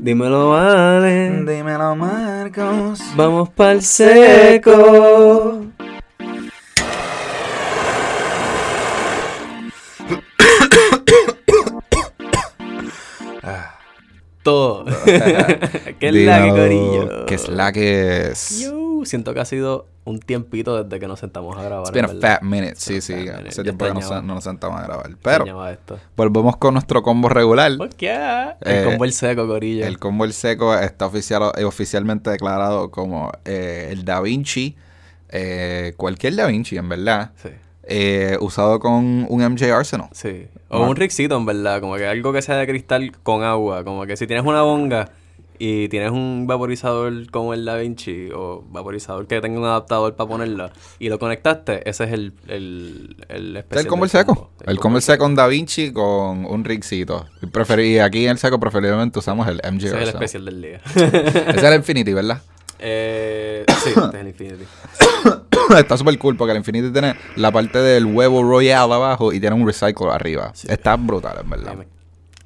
Dímelo, vale. Dímelo, Marcos. Vamos pa'l seco. Todo. ¿Qué es la que corillo? ¿Qué es la que es? Yo siento que ha sido un tiempito desde que nos sentamos a grabar. It's been a fat minute. Sí, It's sí. minute. Hace tiempo que no, nos sentamos a grabar. Pero esto. volvemos con nuestro combo regular. ¿Por qué? El Eh, combo el seco, corillo. El combo el seco está oficial, eh, oficialmente declarado como eh, el Da Vinci. eh, cualquier Da Vinci, en verdad. Sí. eh, usado con un MJ Arsenal. Sí. O un rixito, en verdad. Como que algo que sea de cristal con agua. Como que si tienes una bonga y tienes un vaporizador como el Da Vinci o vaporizador que tenga un adaptador para ponerla y lo conectaste, ese es el, el, el es especial el combo el seco. combo. El combo el seco con Da Vinci con un preferi- y aquí en el seco preferiblemente usamos el MJ Ese es el especial del día. Ese es el Infinity, ¿verdad? eh, sí, este es el Infinity. Está súper cool porque el Infinity tiene la parte del huevo Royal abajo y tiene un recycle arriba. Está brutal, en verdad.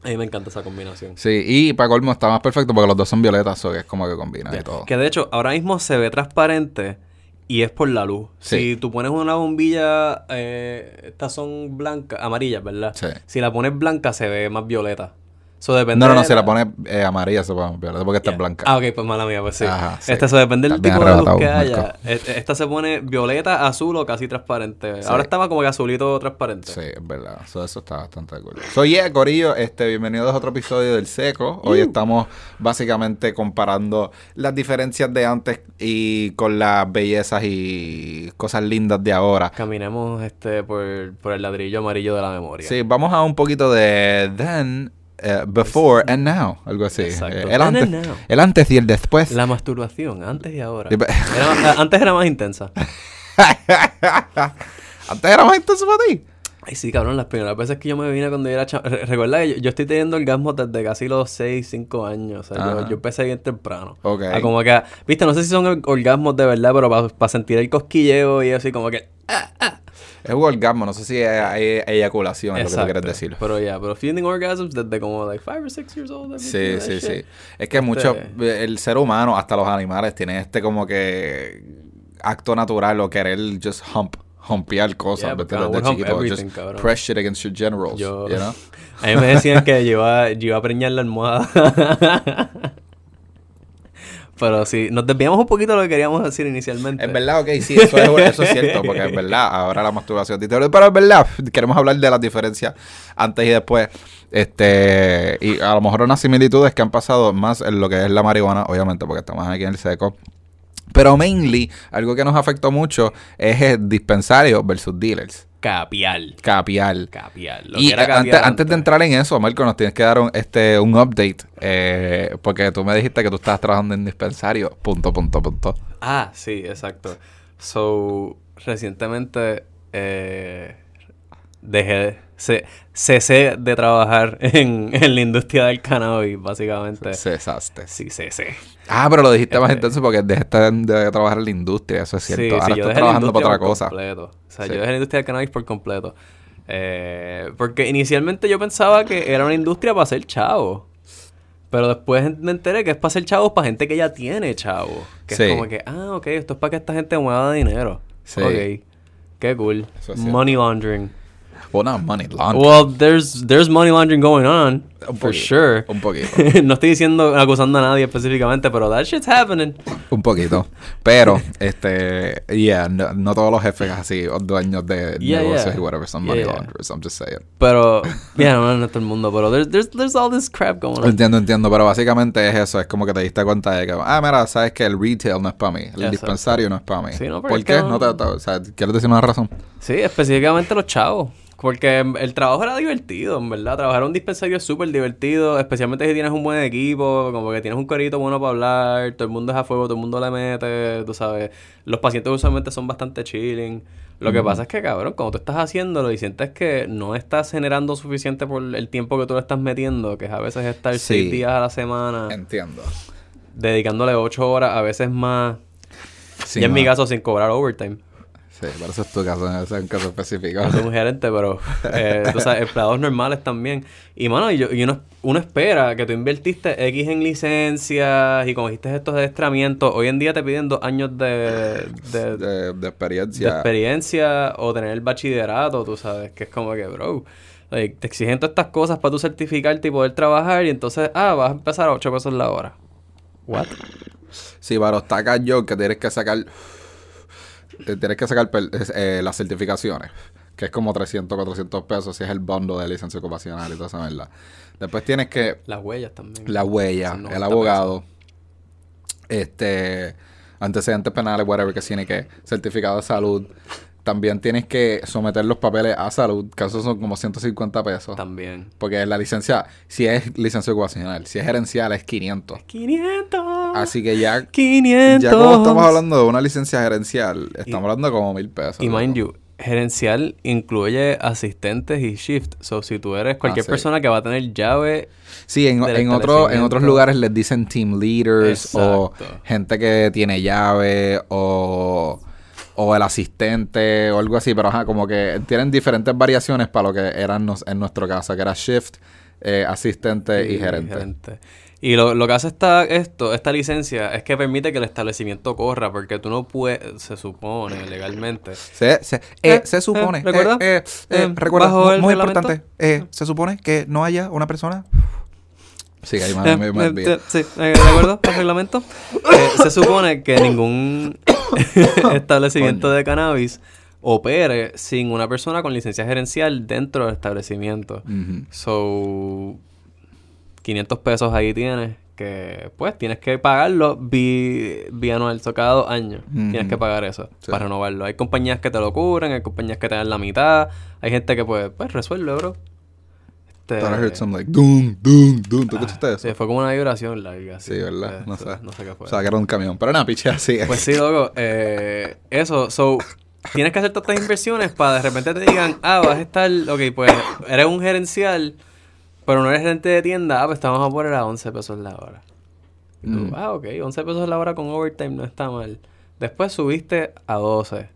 A mí me encanta esa combinación. Sí, y para colmo está más perfecto porque los dos son violetas, so que es como que combina y todo. Que de hecho, ahora mismo se ve transparente y es por la luz. Sí. Si tú pones una bombilla, eh, estas son blancas, amarillas, ¿verdad? Sí. Si la pones blanca, se ve más violeta. Eso depende. No, no, no, de si la pone eh, amarilla se pone violeta porque está Yeah. blanca. Ah, ok, pues mala mía, pues sí. Ajá, sí. Esta eso depende del tipo de luz que haya. Marco. E- Esta se pone violeta, azul o casi transparente. Sí. Ahora estaba como que azulito transparente. Sí, es verdad. So, eso está bastante cool. Soy yeah, Corillo. Este, bienvenidos a otro episodio del Seco. Hoy estamos básicamente comparando las diferencias de antes y con las bellezas y cosas lindas de ahora. Caminemos este por, por el ladrillo amarillo de la memoria. Sí, vamos a un poquito de then, eh, before and now. Algo así. Exacto. Eh, el, antes, el antes y el después. La masturbación, antes y ahora. Era más- antes era más intensa. antes era más intenso para ti. Ay, sí, cabrón, las primeras veces que yo me vine cuando yo era chavo. Recuerda que yo, yo estoy teniendo orgasmos desde casi los 6, 5 años. O sea, yo, yo empecé bien temprano. Ok. A como que, viste, no sé si son or- orgasmos de verdad, pero para sentir el cosquilleo y así como que. Es un orgasmo, no sé si hay, eyaculación, es lo que tú quieres decir. Pero ya, pero feeling orgasms desde como like 5 or 6 years old. Sí, sí, sí. shit. Es que mucho, Este- el ser humano, hasta los animales, tienen este como que acto natural o querer just hump, humpear cosas, Yeah, ¿me porque entiendes? I De would hump chiquito, just cabrón. press shit against your generals, Yo, you know? a mí me decían que yo iba, yo iba a preñar la almohada. Pero sí, nos desviamos un poquito de lo que queríamos decir inicialmente. Es verdad, ok, sí, eso es, eso es cierto, porque es verdad, ahora la masturbación. Pero es verdad, queremos hablar de las diferencias antes y después. Este, y a lo mejor unas similitudes que han pasado más en lo que es la marihuana, obviamente, porque estamos aquí en el seco. Pero mainly, algo que nos afectó mucho es el dispensario versus dealers. Capial. Capial. Capial. Lo Y que era antes, capial antes de entrar en eso, Marco, nos tienes que dar un, este, un update. eh, porque tú me dijiste que tú estabas trabajando en dispensario. Punto, punto, punto. Ah, sí, exacto. So, recientemente eh, dejé, ce- cesé de trabajar en, en la industria del cannabis, básicamente. Cesaste. Sí, cesé. Ah, pero lo dijiste más Este- intenso porque dejaste de trabajar en la industria, eso es cierto. Sí, Ahora sí, estás trabajando para otra por cosa. completo. O sea, Sí. yo dejé la industria del cannabis por completo. Eh, porque inicialmente yo pensaba que era una industria para hacer chavo. Pero después me enteré que es para hacer chavos para gente que ya tiene chavo. Que Sí. es como que, ah, ok, esto es para que esta gente mueva dinero. Sí. Ok. Qué cool. Money laundering. Well, not money laundering. Well, there's, there's money laundering going on. Un for poquito, sure. un poquito. no estoy diciendo, acusando a nadie específicamente, pero that shit's happening. Un poquito. Pero, este, yeah, no, no todos los jefes así, o dueños de Yeah, negocios yeah. y whatever, son money yeah. launderers. I'm just saying. Pero, yeah, no, no todo el mundo, pero there's, there's, there's all this crap going on. Entiendo, entiendo, pero básicamente es eso, es como que te diste cuenta de que, ah, mira, sabes que el retail no es para mí, el dispensario no es para mí. Sí, no, ¿Por qué? No te- o sea, ¿quieres decir una razón? Sí, específicamente los chavos. Porque el trabajo era divertido, en verdad. Trabajar en un dispensario es súper divertido, especialmente si tienes un buen equipo, como que tienes un corito bueno para hablar, todo el mundo es a fuego, todo el mundo le mete, tú sabes. Los pacientes usualmente son bastante chilling. Lo que pasa es que, cabrón, cuando tú estás haciéndolo y sientes que no estás generando suficiente por el tiempo que tú le estás metiendo, que es a veces estar Sí. seis días a la semana, Entiendo. dedicándole ocho horas, a veces más. Sí, y en mi caso sin cobrar overtime. Sí, eso es tu caso, es un caso específico. Soy un gerente, pero eh, tú sabes, empleados normales también. Y mano, y, yo, y uno, uno espera que tú invertiste X en licencias y cogiste estos adiestramientos. Hoy en día te piden dos años de, de, De, de de experiencia. experiencia o tener el bachillerato, tú sabes, que es como que, bro, te exigen todas estas cosas para tú certificarte y poder trabajar y entonces, ah, vas a empezar a 8 pesos la hora. What? Sí, para los tacas yo que tienes que sacar. Tienes que sacar eh, las certificaciones. Que es como 300, 400 pesos si es el bondo de licencia ocupacional y toda esa verdad. Después tienes que. Las huellas también. La huella, Son el 90 abogado. Este. Antecedentes penales, whatever, que tiene que. Certificado de salud. También tienes que someter los papeles a salud, que esos son como 150 pesos. También. Porque la licencia, si es licencia ocupacional, si es gerencial es 500. 500. Así que ya 500. ya como estamos hablando de una licencia gerencial, estamos hablando de como mil pesos. Y mind you, gerencial incluye asistentes y shift. So, si tú eres cualquier Ah, sí. persona que va a tener llave, Sí, en, otro, en otros lugares les dicen team leaders o gente que tiene llave o, o el asistente o algo así, pero ajá, como que tienen diferentes variaciones para lo que eran nos- en nuestro caso, que era shift, eh, asistente y, gerente. Y lo, lo que hace esta, esto, esta licencia es que permite que el establecimiento corra, porque tú no puedes, se supone legalmente. Se, se, eh, Eh, se supone, eh, ¿recuerda? eh, eh, eh, Eh, recuerda, bajo muy, muy importante, eh, se supone que no haya una persona... Sí, ahí Eh, me- eh, olvidé. eh, sí, eh, ¿de acuerdo? ¿Al reglamento? Eh, se supone que ningún establecimiento Coño. de cannabis opere sin una persona con licencia gerencial dentro del establecimiento. So, 500 pesos ahí tienes que, pues, tienes que pagarlo bi, bianual. So, cada dos años tienes que pagar eso Sí. para renovarlo. Hay compañías que te lo cubren, hay compañías que te dan la mitad, hay gente que, pues, pues resuelve, bro. Este, Thought I heard some like doom, doom, doom. ¿Tú escuchaste eso? Sí, fue como una vibración larga. Sí, ¿verdad? Eh, No sé. No sé qué fue. O era un camión. Pero nada, piche así. Pues sí, loco. Eh, eso, so, tienes que hacer todas estas inversiones para de repente te digan, ah, vas a estar, ok, pues eres un gerencial, pero no eres gerente de tienda, ah, pues te vamos a poner a 11 pesos la hora. Tú, Mm. ah, ok, 11 pesos la hora con overtime no está mal. Después subiste a 12.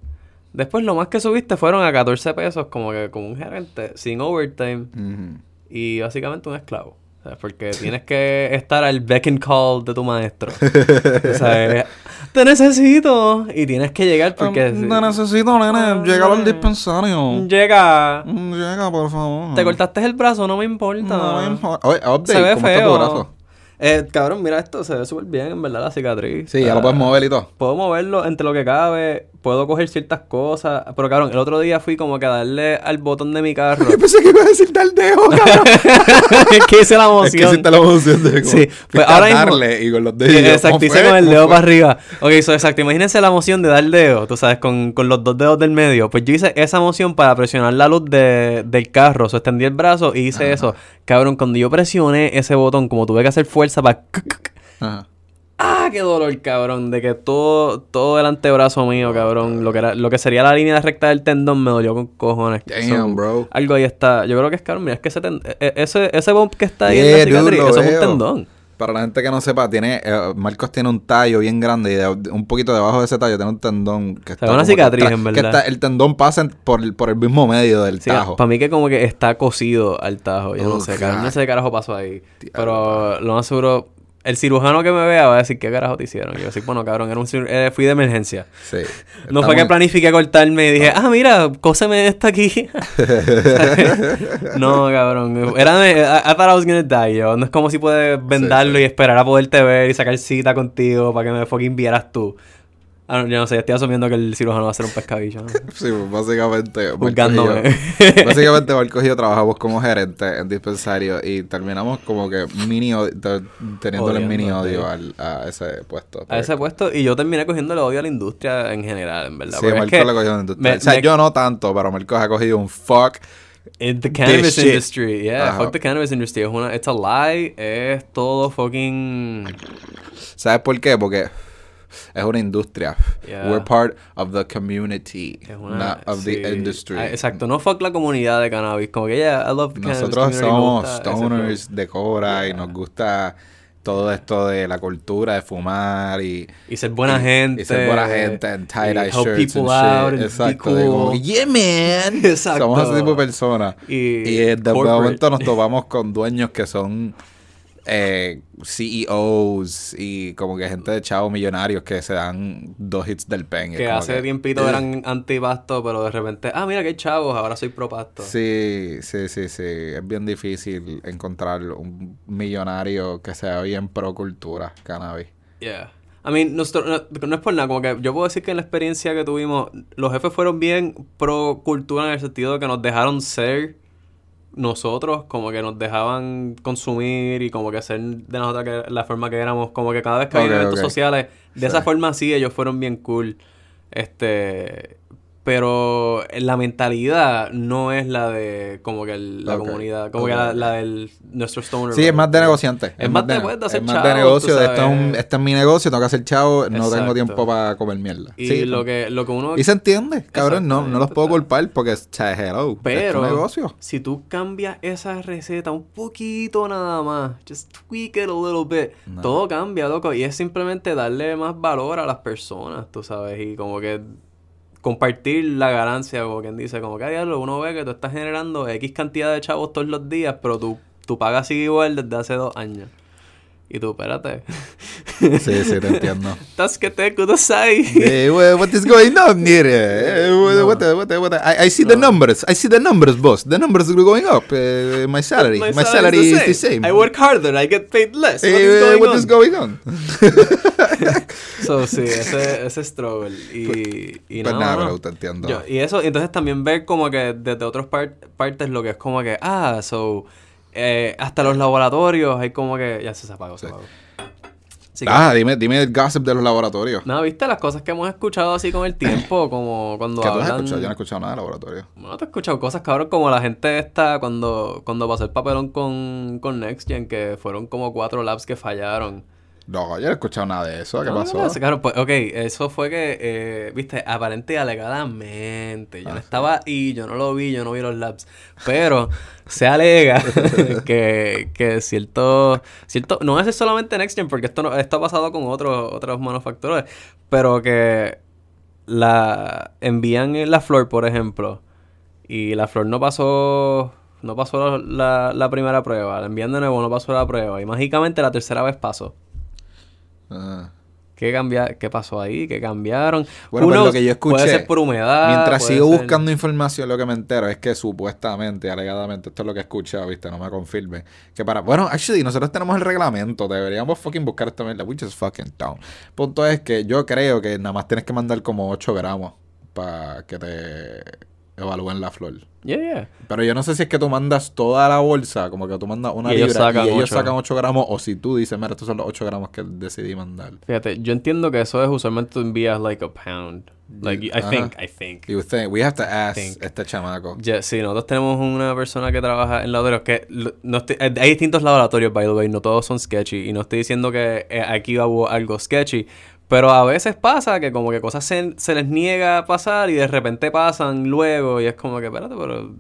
Después lo más que subiste fueron a 14 pesos como que como un gerente sin overtime Ujú. y básicamente un esclavo. O sea, porque tienes que estar al beck and call de tu maestro. o sea, te necesito. Y tienes que llegar porque... Um, Te necesito, nene. Llega al dispensario. Llega. Mm, Llega, por favor. Te cortaste el brazo, no me importa. No me importa. Oye, update. Se ve ¿Cómo está tu feo. brazo? Eh, cabrón, mira esto, se ve súper bien, en verdad, la cicatriz. Sí, ya lo Ah, puedes mover y todo. Puedo moverlo entre lo que cabe, puedo coger ciertas cosas. Pero cabrón, el otro día fui como que a darle al botón de mi carro. Yo pensé que iba a decir dar dedo, cabrón. es que hice la es que emoción. hiciste la emoción de como- Sí, pues ahora mismo- darle y con los dedos. Sí, yo, exacto, ¿cómo hice con el ¿Cómo dedo fue? para arriba. Ok, so, exacto. Imagínense la emoción de dar el dedo, tú sabes, con, con los dos dedos del medio. Pues yo hice esa emoción para presionar la luz de, del carro. So, extendí el brazo y hice eso. Cabrón, cuando yo presioné ese botón, como tuve que hacer fuerza para... Ajá. ¡Ah, qué dolor, cabrón! De que todo, todo el antebrazo mío, cabrón, lo que, era, lo que sería la línea recta del tendón me dolió con cojones. Damn, bro. Algo ahí está. Yo creo que es, cabrón, mira, es que ese, ten- e- e- ese, ese bump que está ahí Yeah, en la cicatriz, eso es un tendón. Para la gente que no sepa, tiene eh, Marcos tiene un tallo bien grande y de- un poquito debajo de ese tallo tiene un tendón que está una como que cicatriz, en que verdad. está- el tendón pasa por, el- por el mismo medio del Sí, tajo. para mí que como que está cosido al tajo. Yo Oh, no sé, no sé qué carajo pasó ahí. Diablo, Pero lo más seguro, el cirujano que me vea va a decir qué carajo te hicieron. Y yo así, bueno, cabrón, era un eh, fui de emergencia. Sí. No fue que planifiqué cortarme y dije, ah, mira, cóseme esta aquí. no, cabrón. Era I, I thought I was gonna die, yo. No es como si puedes vendarlo sí. y esperar a poderte ver y sacar cita contigo para que me fucking vieras tú. Ah, no, yo no sé, estoy asumiendo que el cirujano va a ser un pescadillo. ¿no? Sí, pues básicamente. Juzgándome. básicamente, Marcos y yo trabajamos como gerente en dispensario y terminamos como que mini teniéndole Odiando, mini sí. odio al- a ese puesto. a ese puesto y yo terminé cogiéndole odio a la industria en general, en verdad. Sí, es Marcos que le cogió en industria. me- o sea, me- yo no tanto, pero Marcos ha cogido un fuck. in the cannabis industry, yeah, Ajá. fuck the cannabis industry. Es una, it's a lie, es todo fucking... ¿Sabes por qué? Porque es una industria. Yeah. We're part of the community, una, not of sí. the industry. Ah, exacto, no fuck la comunidad de cannabis. Como que, yeah, I love the cannabis Nosotros me somos stoners de cobra y Yeah. nos gusta todo esto de la cultura de fumar y... Y ser buena y- gente. Y ser buena gente en tie-dye y help shirts and shit. out and be Exacto. cool. yeah, man. Exacto. Somos ese tipo de personas. Y Y eh, de momento nos topamos con dueños que son eh, CEOs y como que gente de chavos millonarios que se dan dos hits del pen. Que hace que, tiempito "Ugh". eran antipasto, pero de repente, ah, mira que chavos, ahora soy pro pasto. Sí, sí, sí, sí. Es bien difícil encontrar un millonario que sea bien pro cultura cannabis. Yeah. I mean, nosotros- no, no es por nada, como que yo puedo decir que en la experiencia que tuvimos, los jefes fueron bien pro cultura en el sentido de que nos dejaron ser nosotros, como que nos dejaban consumir y como que ser de nosotros que, la forma que éramos, como que cada vez que Ok, había eventos sociales, de Sí. esa forma sí, ellos fueron bien cool. Este, pero la mentalidad no es la de como que el- la comunidad, como que la, la del nuestro stoner. Sí, es más de negociante. Es más de- pues, de es hacer más chavo, de negocio. de Esto es, un- este es mi negocio, tengo que hacer chavo, no Exacto. tengo tiempo para comer mierda. Y Sí, lo que, lo que uno Y se entiende, cabrón, no, no los puedo culpar porque es cha, hello, es Pero negocio. si tú cambias esa receta un poquito nada más, just tweak it a little bit, No. todo cambia, loco. Y es simplemente darle más valor a las personas, tú sabes, y como que compartir la ganancia, como quien dice, como que diablo, uno ve que tú estás generando X cantidad de chavos todos los días, pero tú, tú pagas sigue igual desde hace dos años. Y tú, espérate. Sí, sí, te entiendo. Estás que te kudasai. What, is going on here? Eh, what, what, what, I, I see the No. numbers. I see the numbers, boss. The numbers are going up. Eh, my salary. My, salary is the same. I work harder, I get paid less. What Eh, is going what on? is going on? So, sí, ese, ese struggle. Y, y Pues nada, bro, te entiendo. Yo- y eso, entonces también ver como que desde otras par- partes lo que es como que, ah, so, eh, hasta los laboratorios hay como que, ya se apagó, se Sí. apagó. Que, Ah, dime, dime el gossip de los laboratorios. nada, viste las cosas que hemos escuchado así con el tiempo, como cuando ¿Qué tú has hablan... escuchado? Yo no he escuchado nada de laboratorio. Bueno, te he escuchado cosas, cabrón, como la gente esta cuando, cuando pasó el papelón con, con NextGen, que fueron como cuatro labs que fallaron. No, yo no he escuchado nada de eso. ¿Qué No, pasó? no, Claro, pues, ok, eso fue que, eh, viste, aparente y alegadamente, yo no Ah, estaba ahí, yo no lo vi, yo no vi los labs, pero se alega que, que cierto, cierto, no es solamente NextGen, porque esto, no, esto ha pasado con otros, otros manufacturores, pero que la envían la flor, por ejemplo, y la flor no pasó, no pasó la, la primera prueba, la envían de nuevo, no pasó la prueba, y mágicamente la tercera vez pasó. Ah. ¿Qué, cambia ¿Qué pasó ahí? ¿Qué cambiaron? Bueno, pues lo que yo escuché, Puede ser por humedad. Mientras sigo ser- buscando información, lo que me entero es que supuestamente, alegadamente, esto es lo que he escuchado, ¿viste? No me confirmen. Que para. Bueno, actually, nosotros tenemos el reglamento. Deberíamos fucking buscar esto. mierda. We just fucking down. Punto es que yo creo que nada más tienes que mandar como 8 gramos para que te evalúen la flor. Yeah, yeah. Pero yo no sé si es que tú mandas toda la bolsa, como que tú mandas una Y ellos libra sacan y ellos ocho. sacan 8 gramos, o si tú dices, mira, estos son los 8 gramos que decidí mandar. Fíjate, yo entiendo que eso es usualmente tú envías like a pound. Like, I Ajá. think, I think. You think, we have to ask Think. este chamaco. Yeah, sí, nosotros tenemos una persona que trabaja en laboratorios que no estoy- eh, hay distintos laboratorios, by the way, no todos son sketchy. Y no estoy diciendo que eh, aquí hubo algo sketchy. Pero a veces pasa que como que cosas se, se les niega a pasar y de repente pasan luego y es como que, espérate, pero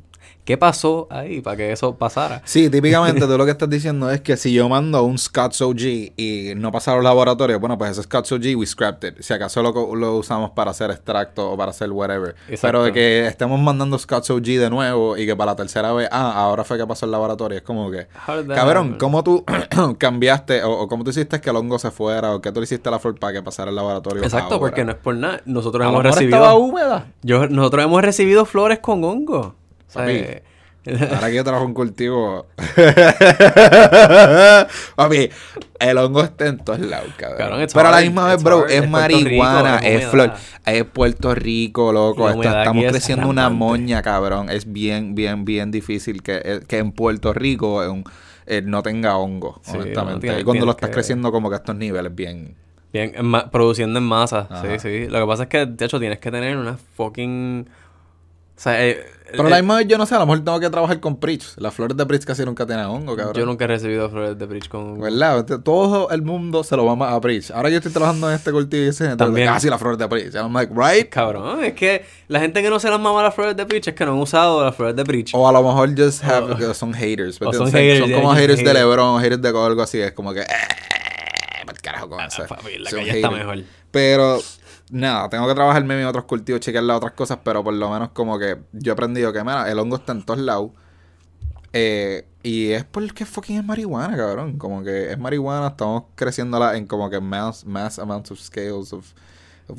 ¿qué pasó ahí para que eso pasara? Sí, típicamente tú lo que estás diciendo es que si yo mando un Scott's OG y no pasa a los laboratorios, bueno, pues ese Scott's OG we scrapped it. Si acaso lo, usamos para hacer extracto o para hacer whatever. Exacto. Pero de que estemos mandando Scott's OG de nuevo y que para la tercera vez, ah, ahora fue que pasó el laboratorio. Es como que, cabrón? ¿cómo tú cambiaste o, o cómo tú hiciste que el hongo se fuera o qué tú le hiciste a la flor para que pasara el laboratorio? Exacto, ahora? porque no es por nada. Nosotros A hemos recibido. estaba húmeda. Yo, nosotros hemos recibido flores con hongo. Papi, eh, Ahora que yo trabajo en cultivo. Papi, el hongo está en todos lados, cabrón. Pero a la misma vez, bro, hard. es Es Puerto Rico, marihuana, es flor, es Puerto Rico, loco. Esto- estamos es creciendo una moña, cabrón. Es bien, bien, bien difícil que, eh, que en Puerto Rico eh, un- eh, no tenga hongo, Sí, honestamente. no, tiene- y cuando lo estás que- creciendo como que a estos niveles bien... bien, en produciendo en masa. Ajá. Sí, sí. Lo que pasa es que, de hecho, tienes que tener una fucking. O sea, eh, Pero eh, la misma vez yo no sé, a lo mejor tengo que trabajar con Preach. Las flores de Preach casi nunca tienen hongo, cabrón. yo nunca he recibido flores de bridge con. ¿Verdad? Todo el mundo se lo va a Preach. Ahora yo estoy trabajando en este cultivo y ese También. casi la flor de Preach. I'm like, right? Cabrón, es que la gente que no se las mama las flores de bridge es que no han usado las flores de bridge. O a lo mejor just have, O- son haters. ¿me o son haters, como haters de. LeBron, haters de algo así. Es como que, eh, carajo con eso. Ah, papi, la calle está mejor. Pero, nada, tengo que trabajarme en otros cultivos, chequearle otras cosas, pero por lo menos como que yo he aprendido que, el hongo está en todos lados. Eh, y es porque fucking es marihuana, cabrón. Como que es marihuana, estamos creciéndola en como que mass, mass amounts of scales of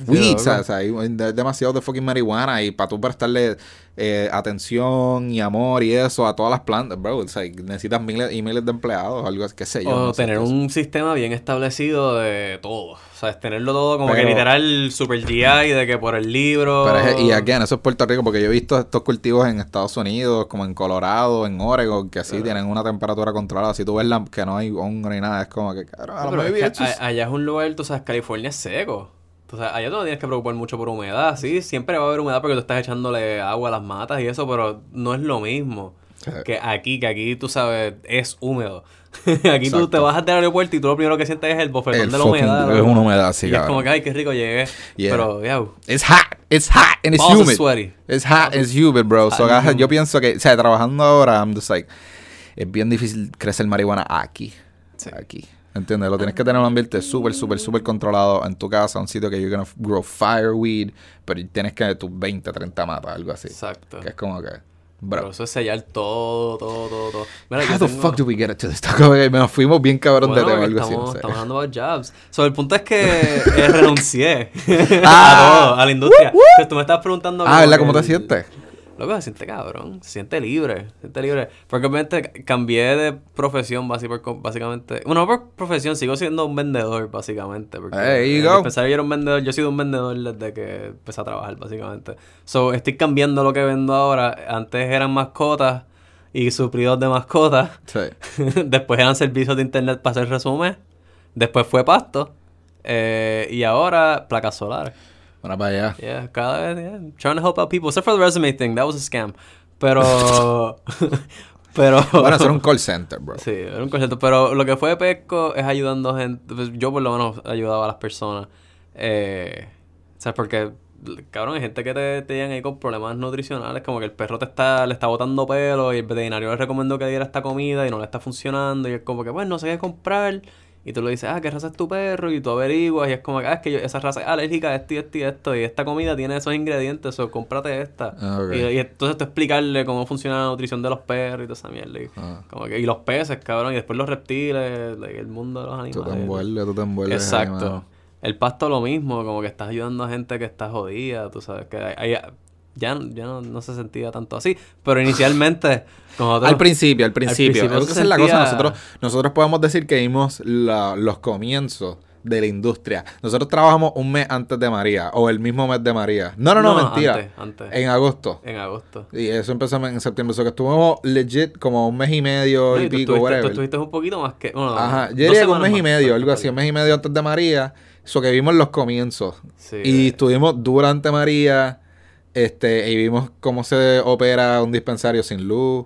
weed, loco. ¿sabes? O sea, hay demasiado de fucking marihuana y para tú prestarle eh, atención y amor y eso a todas las plantas, bro, it's like, necesitas miles y miles de empleados, algo así, qué sé yo. O no tener un sistema bien establecido de todo. O sea, es tenerlo todo como que Pero- literal super GI de que por el libro. Pero es- y again, eso es Puerto Rico, porque yo he visto estos cultivos en Estados Unidos, como en Colorado, en Oregon, que así tienen una temperatura controlada. Si tú ves la, que no hay hongo ni nada, es como que, cabrón, a lo mejor que allá es un lugar, tú sabes, California es seco. Sea, allá tú no tienes que preocupar mucho por humedad, sí, siempre va a haber humedad porque tú estás echándole agua a las matas y eso, pero no es lo mismo Sí. que aquí, que aquí tú sabes, es húmedo. aquí tú Exacto. te bajas del aeropuerto y tú lo primero que sientes es el bofetón El de la humedad. es una humedad así, Y es como que, ay, qué rico llegué. Yeah. Pero, ya, It's hot, it's hot, and it's Balls humid. sweaty. It's hot, it's humid, bro. So, yo pienso que, o sea, trabajando ahora, I'm just like, es bien difícil crecer marihuana aquí. Sí. Aquí. ¿Entiendes? Lo tienes que tener un ambiente súper, súper, súper controlado en tu casa, un sitio que you're gonna grow fireweed, pero tienes que tus 20, 30 matas, algo así. exacto. Que es como que, Pero bro. eso es sellar todo, todo, todo, todo. Mira, How the tengo- fuck do we get to this? Que Nos fuimos bien cabrón Bueno, de tema, algo así. estamos, no sé. estamos hablando about jobs. So, el punto es que eh, renuncié Ah. a todo, a la industria. Pues tú me estabas preguntando... Ah, ¿verdad? ¿Cómo te sientes? Loco, se siente cabrón, se siente libre, se siente libre. Porque obviamente cambié de profesión básicamente. Bueno, no por profesión, sigo siendo un vendedor básicamente. Porque you go. el dispensario yo era un vendedor, yo he sido un vendedor desde que empecé a trabajar básicamente. So, estoy cambiando lo que vendo ahora. Antes eran mascotas y suplidos de mascotas. Sí. Después eran servicios de internet para hacer resumen. Después fue pasto. Eh, y ahora placas solares. Bueno, para allá. Yeah, cada vez, yeah. Trying to help out people. Except for the resume thing, that was a scam. Pero. pero. Bueno, eso era un call center, bro. Sí, era un concepto. Pero lo que fue de Pesco es ayudando gente. pues, yo por lo menos ayudaba a las personas. Eh, ¿Sabes? Porque, cabrón, hay gente que te, te llegan ahí con problemas nutricionales. Como que el perro te está, le está botando pelo y el veterinario le recomendó que diera esta comida y no le está funcionando. Y es como que, pues, no sé qué comprar. Y tú le dices, ah, ¿qué raza es tu perro? Y tú averiguas y es como que, ah, es que yo- esa raza es alérgica a esto y esto y esto. Y esta comida tiene esos ingredientes, o cómprate esta. Ah, ok. y, y entonces tú explicarle cómo funciona la nutrición de los perros y toda esa mierda. Y, Ah. como que, y los peces, cabrón, y después los reptiles, like, el mundo de los animales. Tú te envuelves, tú te envuelves. Exacto. mano. el pasto lo mismo, como que estás ayudando a gente que está jodida, tú sabes, que hay- hay- ya, ya no, no se sentía tanto así, pero inicialmente, con otros- Al principio, al principio. principio Es que se esa es la cosa. sentía- Nosotros, nosotros podemos decir que vimos la- los comienzos de la industria. Nosotros trabajamos un mes antes de María, o el mismo mes de María. No, no, no, No, mentira. antes, antes. En agosto. en agosto. Y eso empezó en septiembre. Eso que estuvimos legit como un mes y medio No, y y tú pico, estuviste, tú whatever. estuviste un poquito más que... Bueno, Ajá, yo diría que un mes y medio, algo así, un mes y medio antes de María. Eso que vimos los comienzos. Sí, y eh. estuvimos durante María, este, y vimos cómo se opera un dispensario sin luz,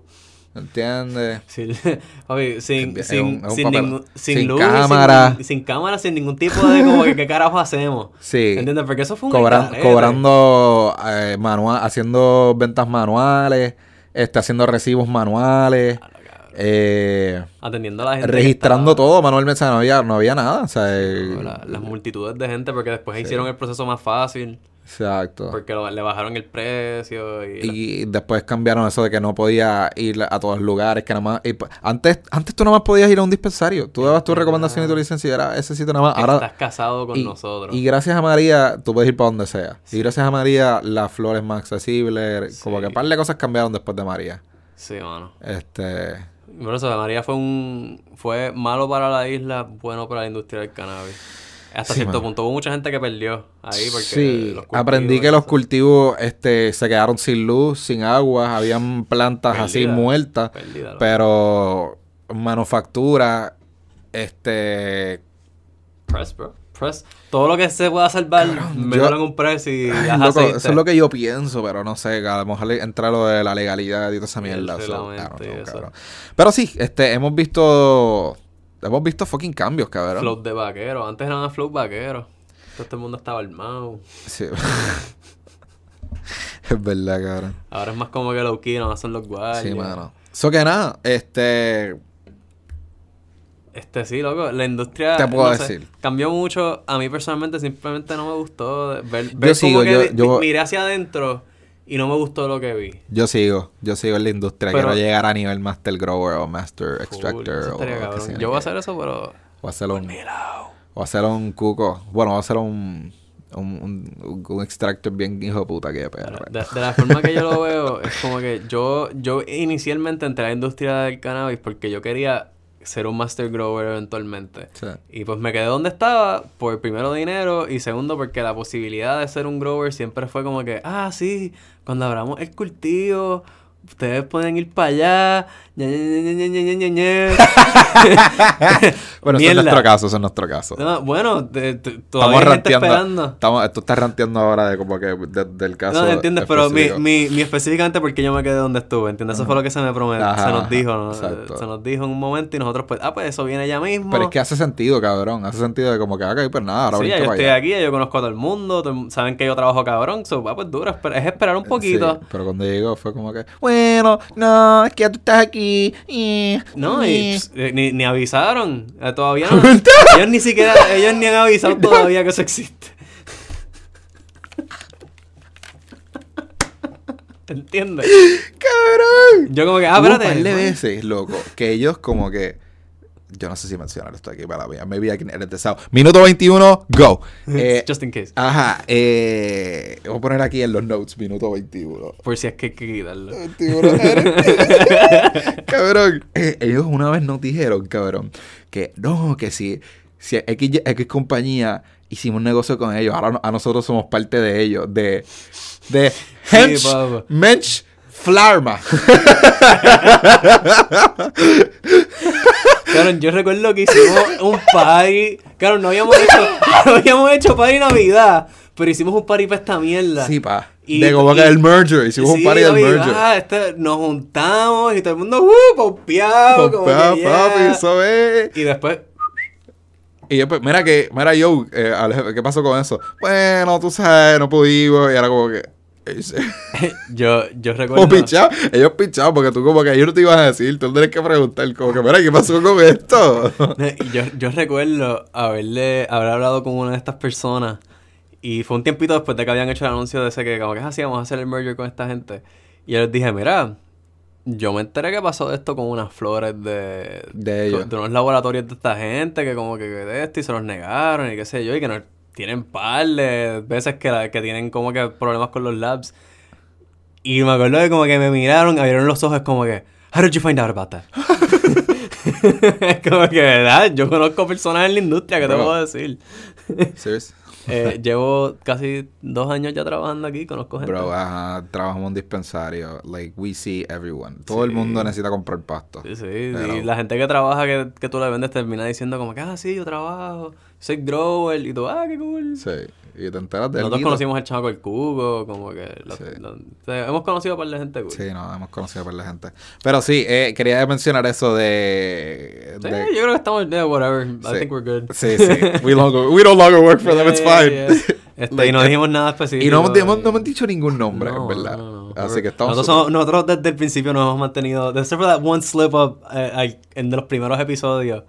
¿entiendes? Sí, sin, Es sin, un- es un sin, ningún- sin Sin luz, cámara. Sin, sin cámara, sin ningún tipo de como que qué carajo hacemos. Sí. ¿Entiendes? Porque eso fue un Cobran- cobrando eh, manual, haciendo ventas manuales, este, haciendo recibos manuales, eh, Atendiendo a la gente. registrando estaba- todo manualmente, no había, no había nada, o sea, la- las multitudes de gente porque después hicieron el proceso más fácil. Exacto. Porque lo- le bajaron el precio y... Y después cambiaron eso de que no podía ir a todos los lugares, que nada más... y, antes, antes tú nada más podías ir a un dispensario. Tú dabas tu recomendación y tu licencia y era ese sitio nada más. Ahora, estás casado con y, nosotros. y gracias a María, tú puedes ir para donde sea. Y gracias a María, la flor es más accesible. Como que un par de cosas cambiaron después de María. Sí, mano. Este... Por eso, María fue un... Fue malo para la isla, bueno para la industria del cannabis. Hasta Sí, cierto mano. punto. Hubo mucha gente que perdió ahí porque... Sí, los aprendí que los cultivos este, se quedaron sin luz, sin agua, habían plantas así muertas, perdida, pero manufactura, este, Press, bro. Press. Todo lo que se pueda salvar, mételo en un press y Ay, loco, eso es lo que yo pienso, pero no sé, a lo mejor entra lo de la legalidad y toda esa mierda. claro, no, cabrón. Pero sí, este, hemos visto, hemos visto fucking cambios, cabrón. Float de vaquero. Antes eran float vaqueros. Todo este mundo estaba armado. Sí. es verdad, cabrón. Ahora es más como que key, no son los guardias. Sí, mano. So que nada, este. Este sí, loco, la industria Te puedo no sé, decir. cambió mucho. A mí personalmente simplemente no me gustó ver, Yo ver sigo, como yo- yo- miré hacia adentro y no me gustó lo que vi. Yo sigo, yo sigo en la industria. Pero- Quiero llegar a nivel Master Grower o Master Full, Extractor. o que Yo voy a hacer eso, pero O hacer un, o hacer un cuco. Bueno, voy a hacer un, un, un, un extractor bien hijo de puta que perro. De, de la forma que yo lo veo, es como que yo, yo inicialmente entré a la industria del cannabis porque yo quería ser un master grower eventualmente. Sí. Y pues me quedé donde estaba por primero dinero y segundo porque la posibilidad de ser un grower siempre fue como que, ah, sí, cuando abramos el cultivo, ustedes pueden ir para allá. ña, ña, ña, ña, ña, ña, ña, ña". Bueno, eso es nuestro caso, eso es nuestro caso. No, bueno, de- Estamos todavía hay gente esperando. Estamos, tú estás ranteando ahora de como que de- del caso. No, entiendes, pero mi, mi, mi específicamente porque yo me quedé donde estuve, ¿entiendes? Eso fue lo que se me prometió, se nos dijo, ¿no? Se nos dijo en un momento y nosotros pues, ah, pues eso viene ya mismo. Pero es que hace sentido, cabrón. Hace sentido de como que, ok, pues nada, ahora sí, yo para estoy allá. aquí, yo conozco a todo el mundo, saben que yo trabajo cabrón, so, ah, pues duro, es esperar un poquito. Sí, pero cuando llegó fue como que, bueno, no, es que ya tú estás aquí. y- No, y y- pss, eh, ni, ni avisaron, eh, todavía no. ellos ni siquiera, ellos ni han avisado todavía que eso existe. ¿Entiendes? ¡Cabrón! Yo como que, ah, un espérate. par de veces, loco, que ellos como que... Yo no sé si mencionar esto aquí para mía. Maybe I can edit this out. Minuto 21, go. Eh, Just in case. ajá. Eh, voy a poner aquí en los notes, minuto 21. Por si es que hay que quitarlo. Cabrón. eh, ellos una vez nos dijeron, cabrón, que no, que si, si X, X compañía hicimos un negocio con ellos, ahora a nosotros somos parte de ellos, de, de Hench. Mensch, Flarma. Claro, yo recuerdo que hicimos un party. Claro, no habíamos hecho, no habíamos hecho party Navidad, pero hicimos un party para esta mierda. sí, pa. Y- de como que y- el merger, hicimos un Sí, party del merger. este, nos juntamos y todo el mundo, ¡uh! Pompeado. como que, papi, eso es. Y después, Y después, mira que, mira yo, eh, ¿qué pasó con eso? Bueno, tú sabes, no pudimos. Y era como que. yo, yo recuerdo. Pichado, ellos pichados, porque tú como que ellos no te iban a decir, tú tienes que preguntar, como que, mira, ¿qué pasó con esto? Yo, yo recuerdo haberle, haber hablado con una de estas personas y fue un tiempito después de que habían hecho el anuncio de ese que como que así vamos a hacer el merger con esta gente. Y yo les dije, mira, yo me enteré que pasó esto con unas flores de, De ellos. de unos laboratorios de esta gente que como que de esto y se los negaron y qué sé yo, y que no tienen par de veces que, la- que tienen como que problemas con los labs. Y me acuerdo de como que me miraron, abrieron los ojos como que, How did you find out about that? Es como que, ¿verdad? Yo conozco personas en la industria, ¿qué te Bro. puedo decir? ¿Serious? Eh, llevo casi dos años ya trabajando aquí, conozco gente. Bro, ajá, trabajamos en un dispensario, like, we see everyone. Todo el mundo necesita comprar pasto. Sí, sí, Pero- y la gente que trabaja, que, que tú le vendes, termina diciendo como que, ah, sí, yo trabajo, soy grower, y tú, ah, qué cool. Sí, y te enteras de Nosotros conocimos al chamaco el Cuco, como que... Sí. hemos conocido a par de gente cool. Sí, no, hemos conocido por la gente. Pero sí, eh, quería mencionar eso de... Sí, de- yo creo que estamos, yeah, whatever, I Sí. think we're good. Sí, sí. We, longer, we no longer work for them, it's fine. yeah. Este, Like, y no dijimos nada específico. Y no, hemos- no hemos dicho ningún nombre, No, en verdad. no, no, no. Así que estamos... Nosotros, somos- nosotros desde el principio nos hemos mantenido. Except for that one slip up eh, en de los primeros episodios.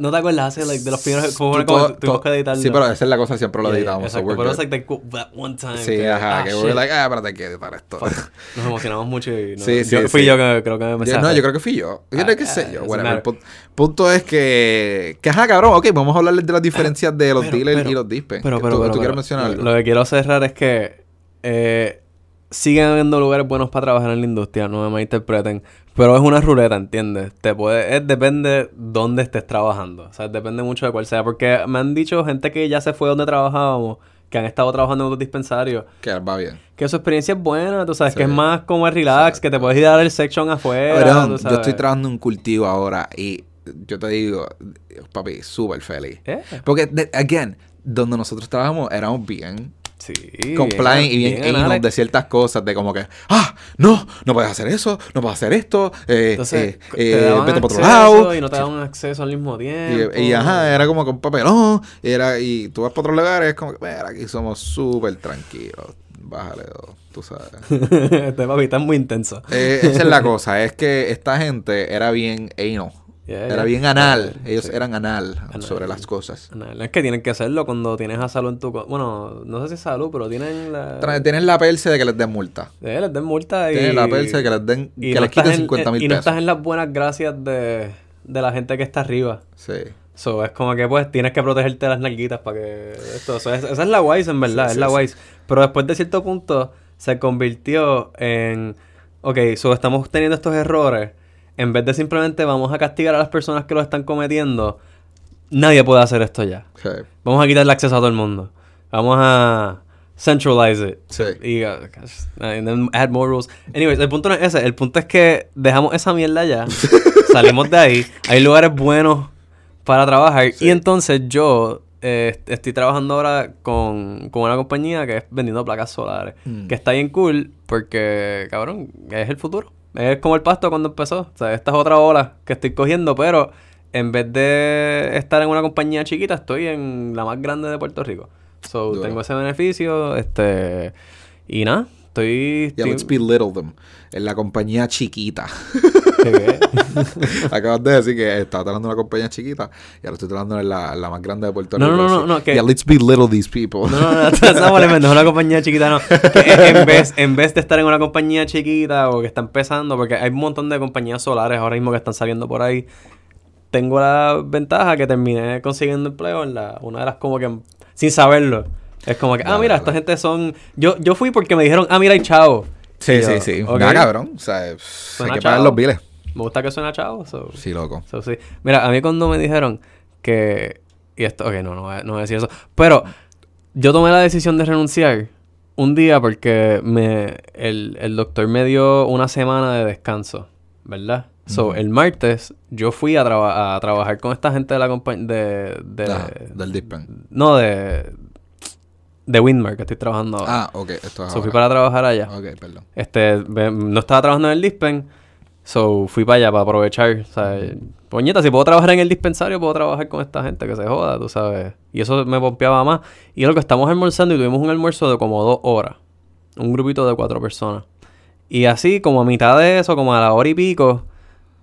¿No te acuerdas? Hace, like, de los primeros. Como, Tú como todo- tuvimos que editarlo. Sí, pero esa es la cosa, siempre lo Yeah, yeah, editamos. so exacto, we're pero es like that, one time. Sí, que, ajá, ah, que we're like, ah, espérate, hay que editar esto. Nos emocionamos mucho y no, Sí, sí, yo, fui yo que creo que me mensaje. no, yo creo que fui yo. Yo Ah, creo que sé ah, yo. Whatever. El punto es que... Que ajá, cabrón. Ok, vamos a hablarles de las diferencias de los Pero, dealers pero, y los dispen. Pero, ¿Tú, pero, tú pero, quieres pero, mencionar algo? Lo que quiero cerrar es que eh, siguen habiendo lugares buenos para trabajar en la industria, no me malinterpreten. Pero es una ruleta, ¿entiendes? Te puede, es, depende dónde estés trabajando. O sea, depende mucho de cuál sea. Porque me han dicho gente que ya se fue donde trabajábamos, que han estado trabajando en otros dispensarios, Que va bien. que su experiencia es buena, tú sabes, Sí. que es más como el relax, que te puedes ir a dar el section afuera. Tú yo estoy trabajando en un cultivo ahora y yo te digo, papi, súper feliz. Eh, Porque, de- again, donde nosotros trabajamos éramos bien Sí. compliant y bien, anal anal. de ciertas cosas, de como que, ah, no, no puedes hacer eso, no puedes hacer esto, eh, Entonces, eh, te eh, daban vete para otro lado. Y no te daban acceso al mismo tiempo. Y, y, ajá, era como con papelón, y, era, y tú vas para otros lugares, es como que, mira, aquí somos súper tranquilos, bájale dos, tú sabes. este papi está muy intenso. Eh, esa es la cosa, es que esta gente era bien anal Yeah, Era yeah. bien anal. Ellos Sí. eran anal, Anal. sobre las cosas. Es que tienen que hacerlo cuando tienes a salud en tu... co- Bueno, no sé si es salud, pero tienen la... Tra- Tienen la perse de que les den multa. Eh, les den multa y... Tienen la perse de que les den, y que no les quiten en- 50 mil Y no pesos. estás en las buenas gracias de, de la gente que está arriba. Sí. So, es como que pues tienes que protegerte las nalguitas para que esto, so, esa es la wise en verdad, Sí, es sí, la sí. wise. Pero después de cierto punto se convirtió en, ok, so estamos teniendo estos errores, en vez de simplemente vamos a castigar a las personas que lo están cometiendo, nadie puede hacer esto ya. Sí. Vamos a quitarle acceso a todo el mundo. Vamos a centralize it. Sí. Y uh, gosh, and then add more rules. Anyways, el punto no es ese. El punto es que dejamos esa mierda ya. salimos de ahí. Hay lugares buenos para trabajar. Sí. Y entonces yo eh, estoy trabajando ahora con, con una compañía que es vendiendo placas solares. Mm. Que está bien cool porque, cabrón, es el futuro. Es como el pasto cuando empezó. O sea, esta es otra ola que estoy cogiendo, pero en vez de estar en una compañía chiquita, estoy en la más grande de Puerto Rico. So, Duro. tengo ese beneficio, este... Y nada, estoy... Yeah, estoy- let's belittle them. En la compañía chiquita. ¿Qué? Acabas de decir que estaba tratando de una compañía chiquita y ahora estoy tratando de la, la más grande de Puerto No, Rico. no, no, así. no, que- Yeah, let's belittle these people. No, no, no, no, no, es una compañía chiquita, no. En, vez, en vez de estar en una compañía chiquita o que está empezando, porque hay un montón de compañías solares ahora mismo que están saliendo por ahí, tengo la ventaja que terminé consiguiendo empleo en la, una de las como que, sin saberlo. Es como que, ah, mira, esta gente son... Yo, yo fui porque me dijeron, ah, mira, hay chavo. Sí, sí, sí. ok. Nada, cabrón. O sea, hay que pagar los biles. Me gusta que suena chavo. so- Sí, loco. So, sí. Mira, a mí cuando me dijeron que... Y esto, ok, no, no voy, a, no voy a decir eso. Pero yo tomé la decisión de renunciar un día porque me, el, el doctor me dio una semana de descanso, ¿verdad? So, Ujú. el martes yo fui a, traba- a trabajar con esta gente de la compañía... De, de, Ah, del Dispen. No, de... De Windmer, que estoy trabajando ahora. Ah, ok. Esto es So, fui para trabajar allá. Ok, perdón. Este, no estaba trabajando en el dispen, so fui para allá para aprovechar. O sea, poñeta, si puedo trabajar en el dispensario, puedo trabajar con esta gente que se joda, tú sabes. Y eso me pompeaba más. Y lo que estamos almorzando y tuvimos un almuerzo de como dos horas. Un grupito de cuatro personas. Y así, como a mitad de eso, como a la hora y pico,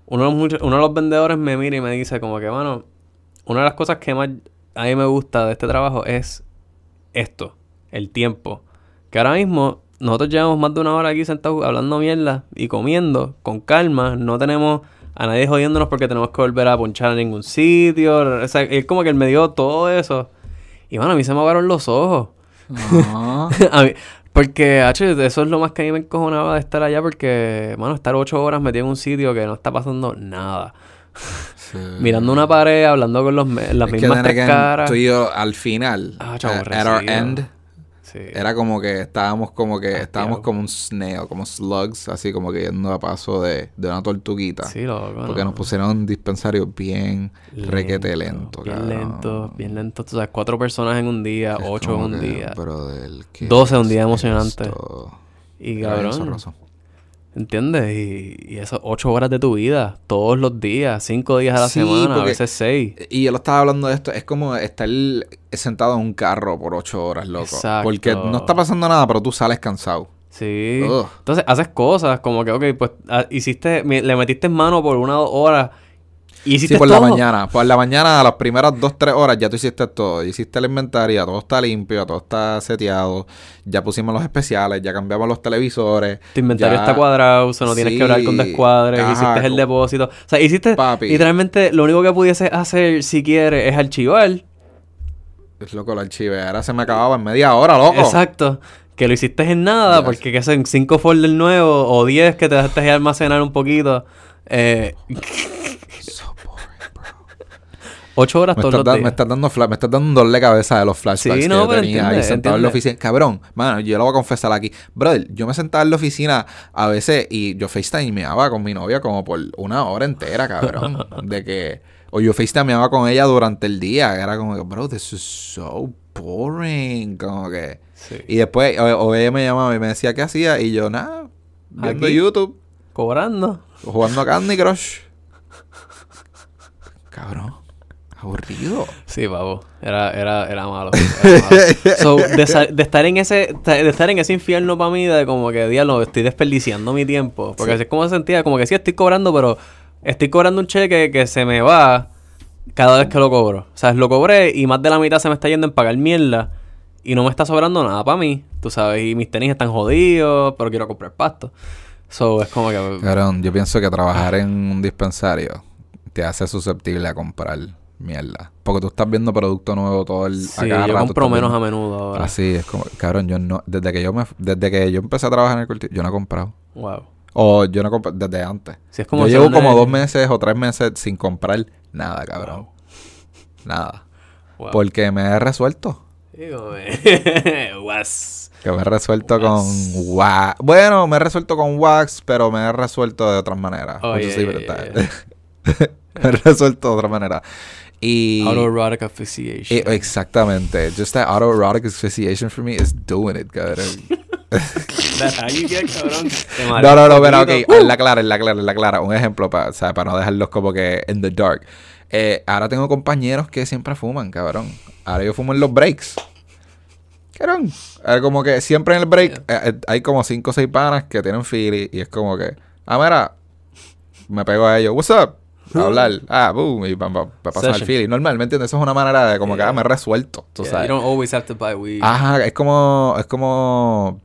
uno de los, uno de los vendedores me mira y me dice como que, mano, una de las cosas que más a mí me gusta de este trabajo es esto, el tiempo. Que ahora mismo nosotros llevamos más de una hora aquí sentados hablando mierda y comiendo con calma. No tenemos a nadie jodiéndonos porque tenemos que volver a ponchar a ningún sitio. O sea, es como que él me dio todo eso. Y bueno, a mí se me abrieron los ojos. Ah, A mí- porque, H, eso es lo más que a mí me encojonaba de estar allá porque, mano, estar ocho horas metido en un sitio que no está pasando nada. Mirando una pared, hablando con los las Es mismas tres caras. Tú y yo al final, Ah, chavo, at, at our end, Sí. era como que estábamos como que estábamos como un snail, como slugs, así como que yendo a paso de, de una tortuguita. Sí, loco. Porque no. nos pusieron un dispensario bien requete lento, Bien cabrón. lento, bien lento. Tú sabes, cuatro personas en un día, Es ocho en un que, día. brother, ¿qué 12 un día emocionante. esto? Y cabrón. ¿Entiendes? Y, y esas ocho horas de tu vida, todos los días, cinco días a la Sí, semana, a veces seis. Y yo lo estaba hablando de esto, es como estar sentado en un carro por ocho horas, loco. Exacto. Porque no está pasando nada, pero tú sales cansado. Sí. Ugh. Entonces haces cosas como que, ok, pues ah, hiciste, le metiste en mano por una o dos horas y hiciste Sí, por todo. la mañana. Por la mañana, a las primeras dos, tres horas, ya tú hiciste todo. Hiciste el inventario, todo está limpio, todo está seteado. Ya pusimos los especiales, ya cambiamos los televisores. Tu inventario ya- está cuadrado, o sea, no tienes que hablar con descuadres, Ajá, hiciste el depósito. O sea, hiciste Papi. literalmente lo único que pudiese hacer si quieres es archivar. Es loco, la archivera se me acababa en media hora, loco. Exacto. Que lo hiciste en nada, Yes. porque que son cinco folders nuevos o 10 que te dejaste ahí almacenar un poquito. Eh. Ocho horas Me todos los da- me estás dando me estás dando un dolor de cabeza de los flashbacks Sí, que no, yo pero tenía entiende, ahí sentado en la oficina. Cabrón, mano, yo lo voy a confesar aquí. Brother, yo me sentaba en la oficina a veces y yo FaceTimeaba con mi novia como por una hora entera, cabrón. de que... O yo FaceTimeaba con ella durante el día. Era como que, bro, this is so boring. Como que... Sí. Y después, o, o ella me llamaba y me decía qué hacía. Y yo, nada, viendo Aquí. YouTube, Cobrando. jugando a Candy Crush. Cabrón, aburrido. Sí, pavo. Era, era, era malo. Era malo. So, de, estar en ese, de estar en ese infierno para mí, de como que, diablo, estoy desperdiciando mi tiempo. Porque Sí. así es como se sentía, como que sí estoy cobrando, pero estoy cobrando un cheque que se me va cada vez que lo cobro. O sea, lo cobré y más de la mitad se me está yendo en pagar mierda y no me está sobrando nada para mí, tú sabes, y mis tenis están jodidos, pero quiero comprar pasto. So, es como que... Cabrón, yo pienso que trabajar en un dispensario te hace susceptible a comprar mierda. Porque tú estás viendo producto nuevo todo el Sí, yo rato compro menos a menudo ahora. Así es como, cabrón, yo no, desde que yo me, desde que yo empecé a trabajar en el cultivo, yo no he comprado. Wow. O yo no compré desde antes. Sí, es como yo llevo como dos meses o tres meses sin comprar nada, cabrón. Nada. Wow. Porque me he resuelto. Was. Que me he resuelto Wax. con wax. Bueno, me he resuelto con wax, pero me he resuelto de otras maneras. Oh, yeah, yeah, me he resuelto de otra manera. Y... Autoerotic asphyxiation. Eh, exactamente. Just that autoerotic asphyxiation for me is doing it, cabrón. That's how you get, cabrón. No, no, no, pero ok, la clara, es la clara, es la clara. Un ejemplo para, para no dejarlos como que in the dark. Eh, ahora tengo compañeros que siempre fuman, cabrón. Ahora yo fumo en los breaks. Cabrón. Eh, como que siempre en el break eh, eh, hay como cinco o seis panas que tienen Philly y es como que, ah, mira, me pego a ellos, what's up? A hablar, ah, boom, y pa, pa, pa- pasar el Session. Philly. Normal, ¿me entiendes? Eso es una manera de como que, Yeah. ah, me resuelto, tú Yeah, sabes. you don't always have to buy weed. Ajá, es como, es como,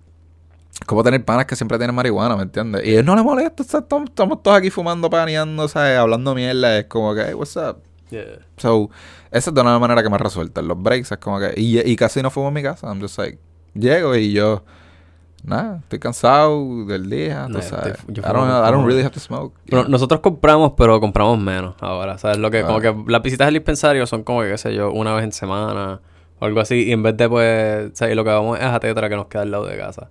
como tener panas que siempre tienen marihuana, ¿me entiendes? Y él no le molesta, estamos, todos aquí fumando, paneando, ¿sabes? Hablando mierda, es como que, hey, what's up? Yeah. So, esa es de una manera que me resuelta. Los breaks es como que, y, y casi no fumo en mi casa, I'm just like, llego y yo, nada, estoy cansado del día, tú No, sabes. estoy- yo I don't, I don't really have to smoke. Pero nosotros compramos, pero compramos menos ahora. ¿Sabes? Lo que, como que las visitas al dispensario son como que, qué sé yo, una vez en semana o algo así. Y en vez de, pues, ¿sabes? lo que vamos es a Tetra que nos queda al lado de casa.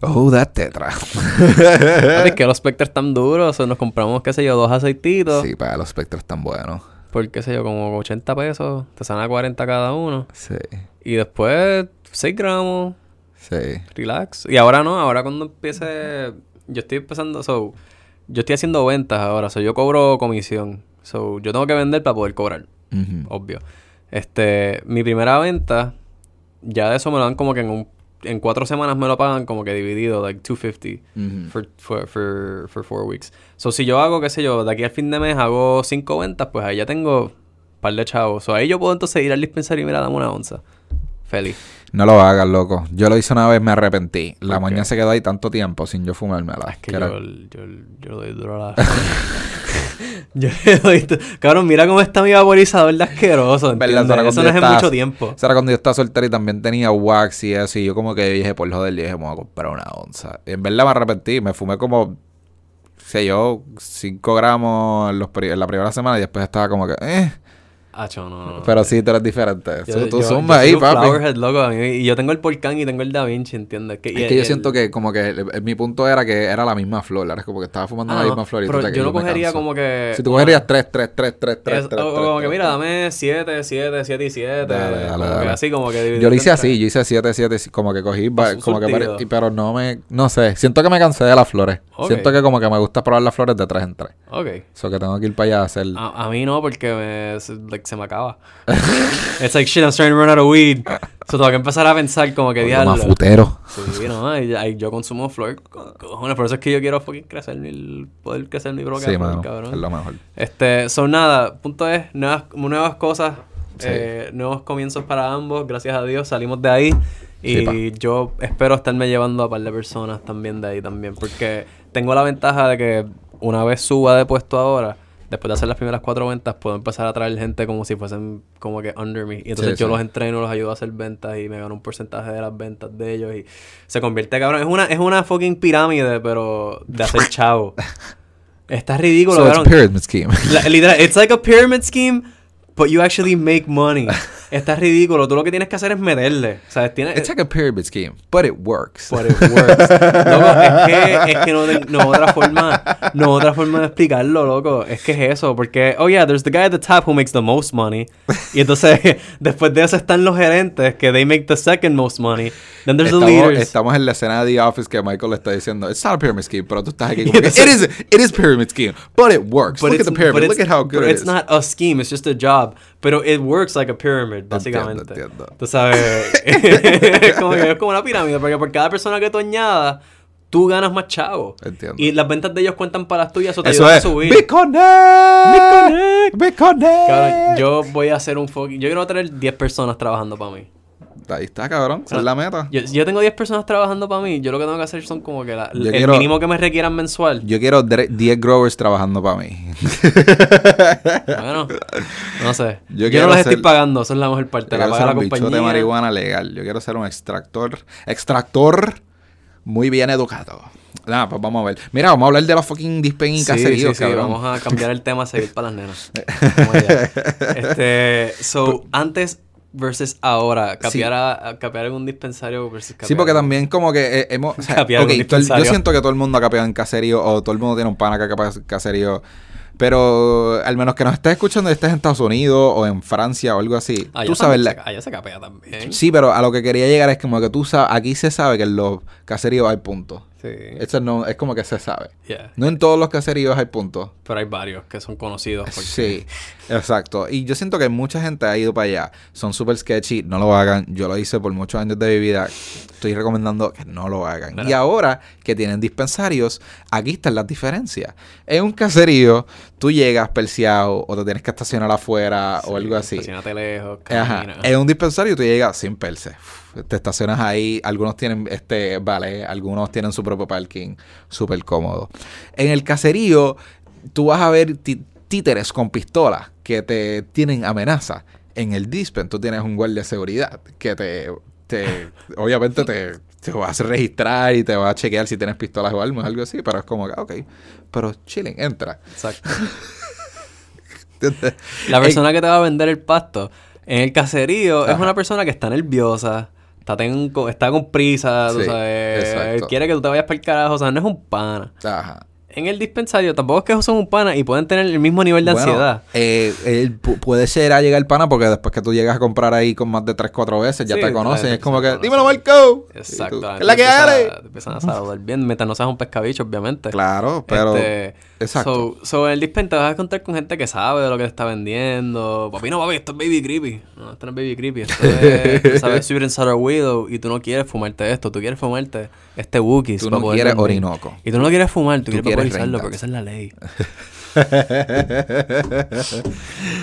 Oh, that tetra. ¿Sabes que los Spectres están duros? O nos compramos, qué sé yo, dos aceititos. sí, para los espectros tan buenos. Por, qué sé yo, como 80 pesos. Te salen a 40 cada uno. Sí, Y después, 6 gramos. Sí. Relax. Y ahora no, ahora cuando empiece. Yo estoy empezando. So, yo estoy haciendo ventas ahora. So, yo cobro comisión. So, yo tengo que vender para poder cobrar. Obvio. Este, mi primera venta, ya de eso me lo dan como que en un. En cuatro semanas me lo pagan como que dividido, like 250 Ujú. for, for, for, for four weeks. So, si yo hago, qué sé yo, de aquí al fin de mes hago cinco ventas, pues ahí ya tengo un par de chavos. So, ahí yo puedo entonces ir al dispensario y mira, dame una onza. Feliz. No lo hagas, loco. Yo lo hice una vez, me arrepentí. La ¿Por moña se quedó ahí tanto tiempo sin yo fumármela. Es que que era- yo, yo, yo doy duro a la... yo le doy... Cabrón, mira cómo está mi vaporizador de asqueroso. ¿entiendes? Eso no es yo estaba- mucho tiempo. Eso era cuando yo estaba soltero y también tenía wax y eso. Y yo como que dije, por joder, dije, me voy a comprar una onza. Y en verdad me arrepentí. Me fumé como, sé yo, 5 gramos en, los pri- en la primera semana y después estaba como que, eh. Acho, no, no. Pero sí, tú eres diferente. Yo- Tú- yo- ahí, papi. Flowerhead, loco. a mí- y yo tengo el Polcán y tengo el Da Vinci, ¿entiendes? Que, Es que yo siento que como que el- el- mi punto era que era la misma flor. Era como que estaba fumando Ah, la no, misma flor y tú pero te- yo no cogería como que... Si tú cogerías 3, 3, 3, 3, 3, es- 3, o- como que mira, dame 7, 7, 7 y 7. Dale, dale, como que así como que Yo lo hice así, yo hice 7, 7, como que cogí, como que, pero no me, no sé, siento que me cansé de las flores. Siento que como que me gusta probar las flores de 3 en 3. Ok. Eso que tengo que ir para allá a hacer. A mí no, porque me, se, me acaba. It's like, shit, I'm starting to run out of weed. So tengo que empezar a pensar como que Lo diablo. más futero. Sí, no, y, y yo consumo flor. co- Cojones, por eso es que yo quiero fucking crecer mi, poder crecer mi propia Sí, mano, cabrón. es lo mejor. Este, son nada, punto es, nuevas, nuevas cosas, Sí. eh, nuevos comienzos para ambos, gracias a Dios salimos de ahí y Sí, yo espero estarme llevando a un par de personas también de ahí también, porque tengo la ventaja de que una vez suba de puesto ahora, después de hacer las primeras cuatro ventas, puedo empezar a traer gente como si fuesen como que under me. Y entonces Sí, yo sí. los entreno, los ayudo a hacer ventas y me gano un porcentaje de las ventas de ellos y se convierte, cabrón, es una, es una fucking pirámide, pero de hacer chavo. Está ridículo, So it's cabrón. pyramid scheme. La- literal, it's like a pyramid scheme, but you actually make money. Está ridículo. Tú lo que tienes que hacer es meterle. ¿Sabes? Tienes... It's like a pyramid scheme, but it works. But it works. Loco, es que, es que no, ten- no otra forma, no otra forma de explicarlo, loco. Es que es eso, porque, oh yeah, there's the guy at the top who makes the most money. Y entonces, después de eso están los gerentes, que they make the second most money. Then there's the Estamos, leaders. estamos en la escena de The Office que Michael está diciendo, it's not a pyramid scheme, pero tú estás aquí como que, it is, it is pyramid scheme, but it works. Look at the pyramid, look at how good but it's not a scheme, it's just a job. Pero it works like a pyramid, básicamente. entiendo. Tú sabes, es como que es como una pirámide, porque por cada persona que tú añadas, tú ganas más chavo. Entiendo. Y las ventas de ellos cuentan para las tuyas, o te Eso ayudan es. a subir. ¡BitConnect! BitConnect. ¡BitConnect! Cabrón, yo voy a hacer un fucking... Yo quiero tener 10 personas trabajando para mí. Ahí está, cabrón. Esa es la meta. Yo, yo tengo 10 personas trabajando para mí. Yo lo que tengo que hacer son como que la- el quiero- mínimo que me requieran mensual. Yo quiero dre- 10 growers trabajando para mí. Bueno, no sé. Yo Yo, quiero no los ser- estoy pagando. Eso es la mejor parte. Yo La quiero paga ser la un bichote de compañía. marihuana legal. Yo quiero ser un extractor. Extractor muy bien educado. Nada, pues vamos a ver. Mira, vamos a hablar de los fucking dispen y Sí, caseríos, sí, sí, cabrón. Vamos a cambiar el tema a seguir para las nenas. Este, so, antes versus ahora, capear, a, a- capear en un dispensario versus capear Sí, porque también como que eh, hemos... o sea, un yo siento que todo el mundo ha capeado en caserío o todo el mundo tiene un pana que ha capeado en caserío. Pero al menos que nos estés escuchando y estés en Estados Unidos o en Francia o algo así, Allá tú sabes la... se- allá se capea también. Sí, pero a lo que quería llegar es como que tú sabes, aquí se sabe que en los caseríos hay puntos. Sí. Eso no, es como que se sabe. Yeah. No en todos los caseríos hay puntos. Pero hay varios que son conocidos. porque- Sí, exacto. Y yo siento que mucha gente ha ido para allá. Son súper sketchy, no lo hagan. Yo lo hice por muchos años de mi vida. Estoy recomendando que no lo hagan. Y ahora que tienen dispensarios, aquí están las diferencias. En un caserío, tú llegas perseado o te tienes que estacionar afuera o algo así. Estacionate lejos, Ajá. camina. En un dispensario tú llegas sin perse. Uf, Te estacionas ahí. Algunos tienen este vale, algunos tienen su propio parking. Súper cómodo. En el caserío, tú vas a ver títeres con pistolas que te tienen amenaza. En el dispen tú tienes un guardia de seguridad que te, te obviamente te, te vas a registrar y te va a chequear si tienes pistolas o armas, algo así, pero es como ok, pero chilling, entra. Exacto. La persona que te va a vender el pasto en el caserío es una persona que está nerviosa, está, ten- está con prisa, tú Sí, sabes, quiere que tú te vayas para el carajo, o sea, no es un pana. Ajá. En el dispensario tampoco es que son un pana y pueden tener el mismo nivel de Bueno, ansiedad. eh, él pu- puede ser a llegar el pana porque después que tú llegas a comprar ahí con más de 3, 4 veces, ya Sí, te conocen. claro, Es como que, dímelo, Marco. Exacto. ¿Qué es la que eres? te Empiezan a saludar bien, mientras no seas un pescabicho, obviamente. Claro, pero. Este, exacto. So, so, en el dispen te vas a encontrar con gente que sabe de lo que te está vendiendo. Papi, no, papi, esto es Baby Creepy. No, esto no es Baby Creepy. Esto es, sabes, and Sour Widow. Y tú no quieres fumarte esto. Tú quieres fumarte este Wookiees. Tú no poder quieres dormir. Orinoco. Y tú no quieres fumar. Tú, Tú quieres quieres porque esa es la ley.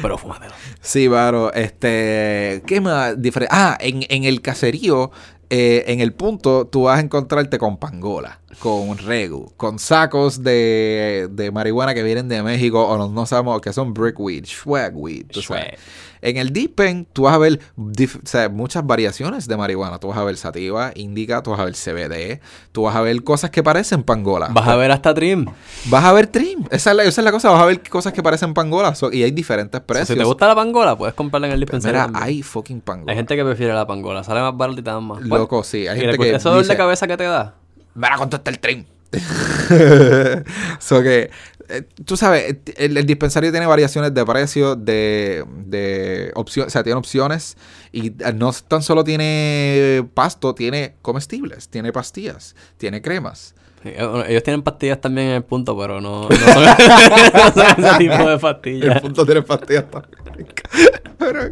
Pero fúmatelo. Sí, Varo, este, ¿qué más diferente? Ah, en, en el caserío, eh, en el punto, tú vas a encontrarte con pangola, con regu, con sacos de, de marihuana que vienen de México o no, no sabemos que son brickweed, swagweed. Swag. En el dispen, tú vas a ver dif- o sea, muchas variaciones de marihuana. Tú vas a ver sativa, indica, tú vas a ver CBD, tú vas a ver cosas que parecen pangola. Vas a ver hasta Trim. Vas a ver trim. Esa es la, esa es la cosa, vas a ver cosas que parecen pangola. So- y hay diferentes precios. Si te gusta la pangola, puedes comprarla en el dispensario. Mira, también. hay fucking pangola. Hay gente que prefiere la pangola. Sale más barato y te dan más. Loco, sí. Hay Y gente le- que ¿Eso dolor de dice, cabeza que te da? Mira cuánto está el trim. so que, eh, tú sabes, el, dispensario tiene variaciones de precio, de, de opciones, o sea, tiene opciones y no tan solo tiene pasto, tiene comestibles, tiene pastillas, tiene cremas. Ellos tienen pastillas también en el punto, pero no, no, son, no son ese tipo de El pastillas. punto tiene pastillas también. Pero-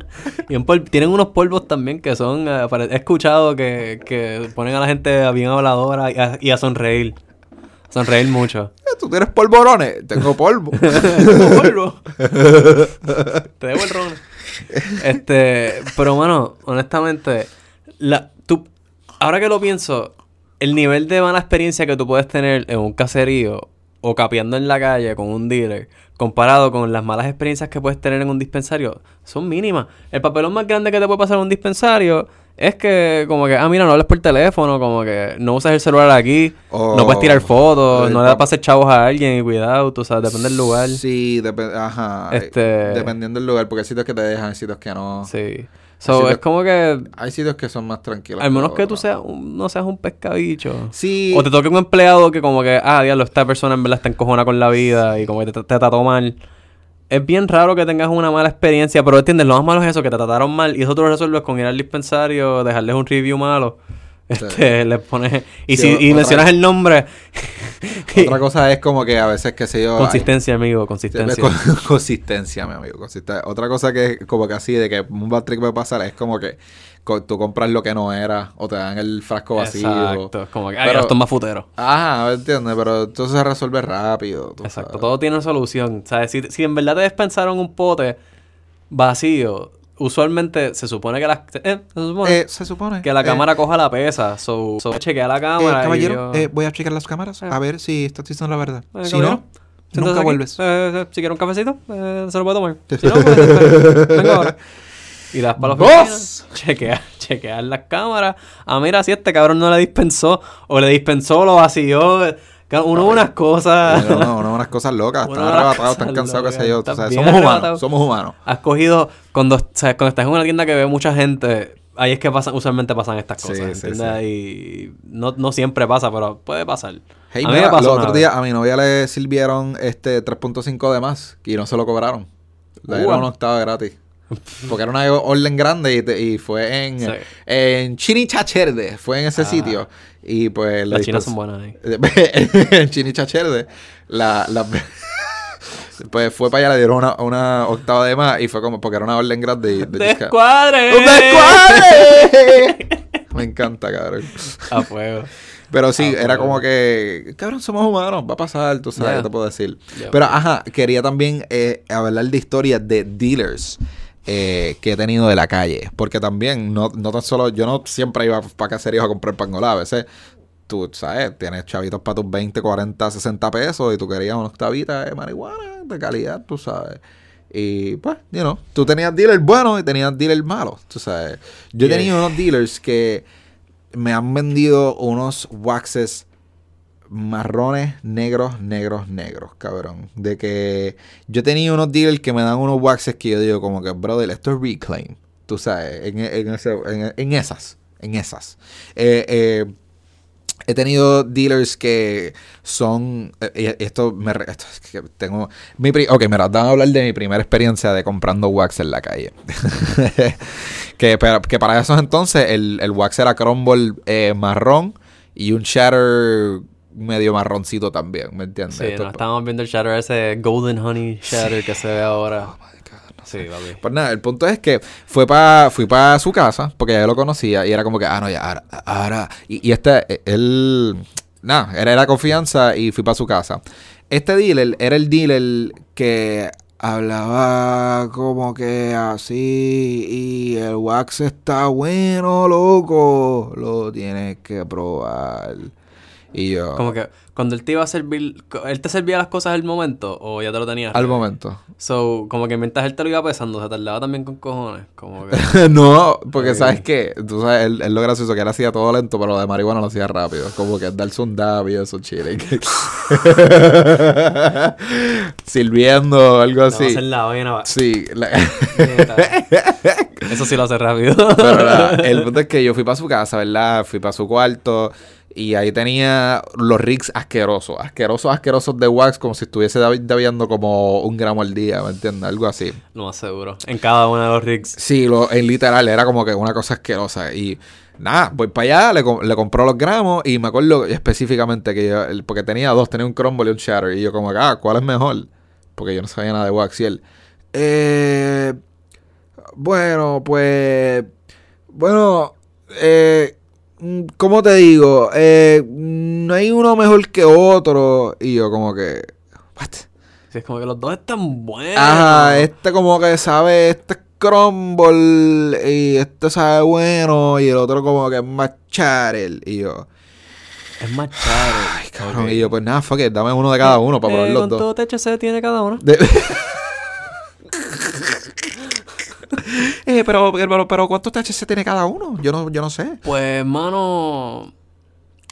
Y un tienen unos polvos también que son... eh, he escuchado que, que ponen a la gente bien habladora y a, y a sonreír. Sonreír mucho. eh, ¿Tú tienes polvorones? Tengo polvo. Tengo polvo. Te debo el ron. Este, pero bueno, honestamente, la, tú, ahora que lo pienso, el nivel de mala experiencia que tú puedes tener en un caserío o capeando en la calle con un dealer, comparado con las malas experiencias que puedes tener en un dispensario, son mínimas. El papelón más grande que te puede pasar en un dispensario es que, como que, ah, mira, no hables por teléfono, como que no usas el celular aquí, no puedes tirar fotos, no le das hacer chavos a alguien y cuidado, tú sabes, depende del lugar. Sí, depe- ajá. Este- Dependiendo del lugar, porque hay sitios que te dejan, hay sitios que no. Sí. So, es que- como que, Hay sitios que son más tranquilos. al menos que tú otros. seas un- no seas un pescabicho. Sí. O te toque un empleado que como que, ah, diablo, esta persona en verdad está encojona con la vida y como que te, te trató mal. Es bien raro que tengas una mala experiencia, pero entiendes, lo más malo es eso, que te trataron mal y eso tú lo resuelves con ir al dispensario, dejarles un review malo Este, le pones... Y Sí, si y mencionas el nombre... Otra cosa es como que a veces, qué sé yo... ay, Consistencia, amigo, consistencia. Con- consistencia, mi amigo. consisten- Otra cosa que es como que así, de que un bad trip puede pasar, es como que co- tú compras lo que no era o te dan el frasco vacío. Exacto. Como que, ay, Pero- esto es más futero. Ajá, ¿me entiendes? Pero entonces se resuelve rápido. Exacto. sabes. Todo tiene solución. ¿Sabes? Si, si en verdad te despensaron un pote vacío, usualmente se supone que las... eh, se supone Eh, se supone. que la eh, cámara coja la pesa. So, so chequea la eh, cámara y caballero, yo- eh, voy a checar las cámaras Eh. a ver si estás diciendo la verdad. Eh, si caballero, no, nunca aquí. vuelves. Eh, eh, si quiere un cafecito, eh, se lo puede tomar. Si no, pues, eh, venga ahora. Y das para la ¡Vos! oficina, chequear, chequear las cámaras. Ah, mira, si este cabrón no le dispensó, o le dispensó, lo vació. Uno unas cosas. No, no, no, unas cosas locas. Uno Están arrebatados, están cansados, qué sé yo. somos humanos, somos humanos. Has cogido, cuando, cuando estás en una tienda que ve mucha gente, ahí es que pasan, usualmente pasan estas Sí, cosas. Y no, no siempre pasa, pero puede pasar. Hey, a mí mira, me pasó los otros días a mi novia le sirvieron este 3.5 de más y no se lo cobraron. Le dieron una octava gratis. Porque era una orden grande y, te- y fue en, Sí. en Chinichacherde, fue en ese Ah. sitio. Y pues la Las chinas son buenas ahí. en Chinichacherde, la, la- pues fue para allá, le dieron una, una octava de más y fue como porque era una orden grande. de disca- ¡Descuadre! ¡Un descuadre! Me encanta, cabrón. A fuego. Pero sí, Ah, era como que, cabrón, somos humanos, va a pasar, tú sabes, Yeah. ¿qué te puedo decir? Yeah. Pero, ajá, quería también eh, hablar de historias de dealers eh, que he tenido de la calle. Porque también, no, no tan solo, yo no siempre iba para caseríos a comprar pangolá. A veces, tú, ¿sabes? Tienes chavitos para tus 20, 40, 60 pesos y tú querías una octavita de marihuana de calidad, tú sabes. Y pues, you know, tú tenías dealers buenos y tenías dealers malos, tú sabes. Yo he Yeah. tenido unos dealers que me han vendido unos waxes marrones, negros, negros, negros, cabrón. De que yo tenía unos dealers que me dan unos waxes que yo digo como que, brother, esto es reclaim. Tú sabes, en, en, esas, en esas. Eh, eh, he tenido dealers que son, eh, esto me, es que tengo, mi ok, mira, vamos a hablar de mi primera experiencia de comprando wax en la calle. que, que para esos entonces el, el wax era crumble eh, marrón y un shatter medio marroncito también, ¿me entiendes? Sí, Esto- no, estábamos viendo el shatter ese Golden Honey shatter que se ve ahora. Oh my God, Sí, papi. Pues nada, el punto es que fue pa, fui para su casa, porque ya lo conocía, y era como que, ah, no, ya, ahora, ahora. Y, y este, eh, él, nada, era la confianza y fui para su casa. Este dealer era el dealer que hablaba como que así, y el wax está bueno, loco, lo tienes que probar. Y yo, Como que cuando él te iba a servir, él te servía las cosas al momento o ya te lo tenías. al momento. So, como que mientras él te lo iba pesando, se tardaba también con cojones. Como que. no, porque sabes que, tú sabes, él, él lo gracioso que él hacía todo lento, pero lo de marihuana lo hacía rápido. Como que darse un dab y eso, chile. Sirviendo, algo No, así. hacer la vaina. va- Sí, la-. Eso sí lo hace rápido. pero el punto es que yo fui para su casa, ¿verdad? Fui para su cuarto y ahí tenía los rigs asquerosos, asquerosos, asquerosos de wax, como si estuviese dabiando como un gramo al día, ¿me entiendes? Algo así. Lo más seguro. En cada uno de los rigs. Sí, lo, en literal, era como que una cosa asquerosa. Y nada, voy para allá, le, le compró los gramos y me acuerdo específicamente que yo, porque tenía dos, tenía un crumble y un shatter. Y yo como, ah, ¿cuál es mejor? Porque yo no sabía nada de wax. Y él, eh, bueno, pues, bueno, eh, ¿cómo te digo? Eh, no hay uno mejor que otro. Y yo como que, what? Sí, es como que los dos están buenos. Ajá, este como que sabe, este es crumble y este sabe bueno y el otro como que es más charel. Y yo, Es más caro. ay cabrón, y yo pues nada, fuck it, dame uno de cada uno para probar los dos. ¿Cuánto THC tiene cada uno? De- eh, pero, pero, pero ¿cuántos THC tiene cada uno? Yo no, yo no sé. Pues, mano.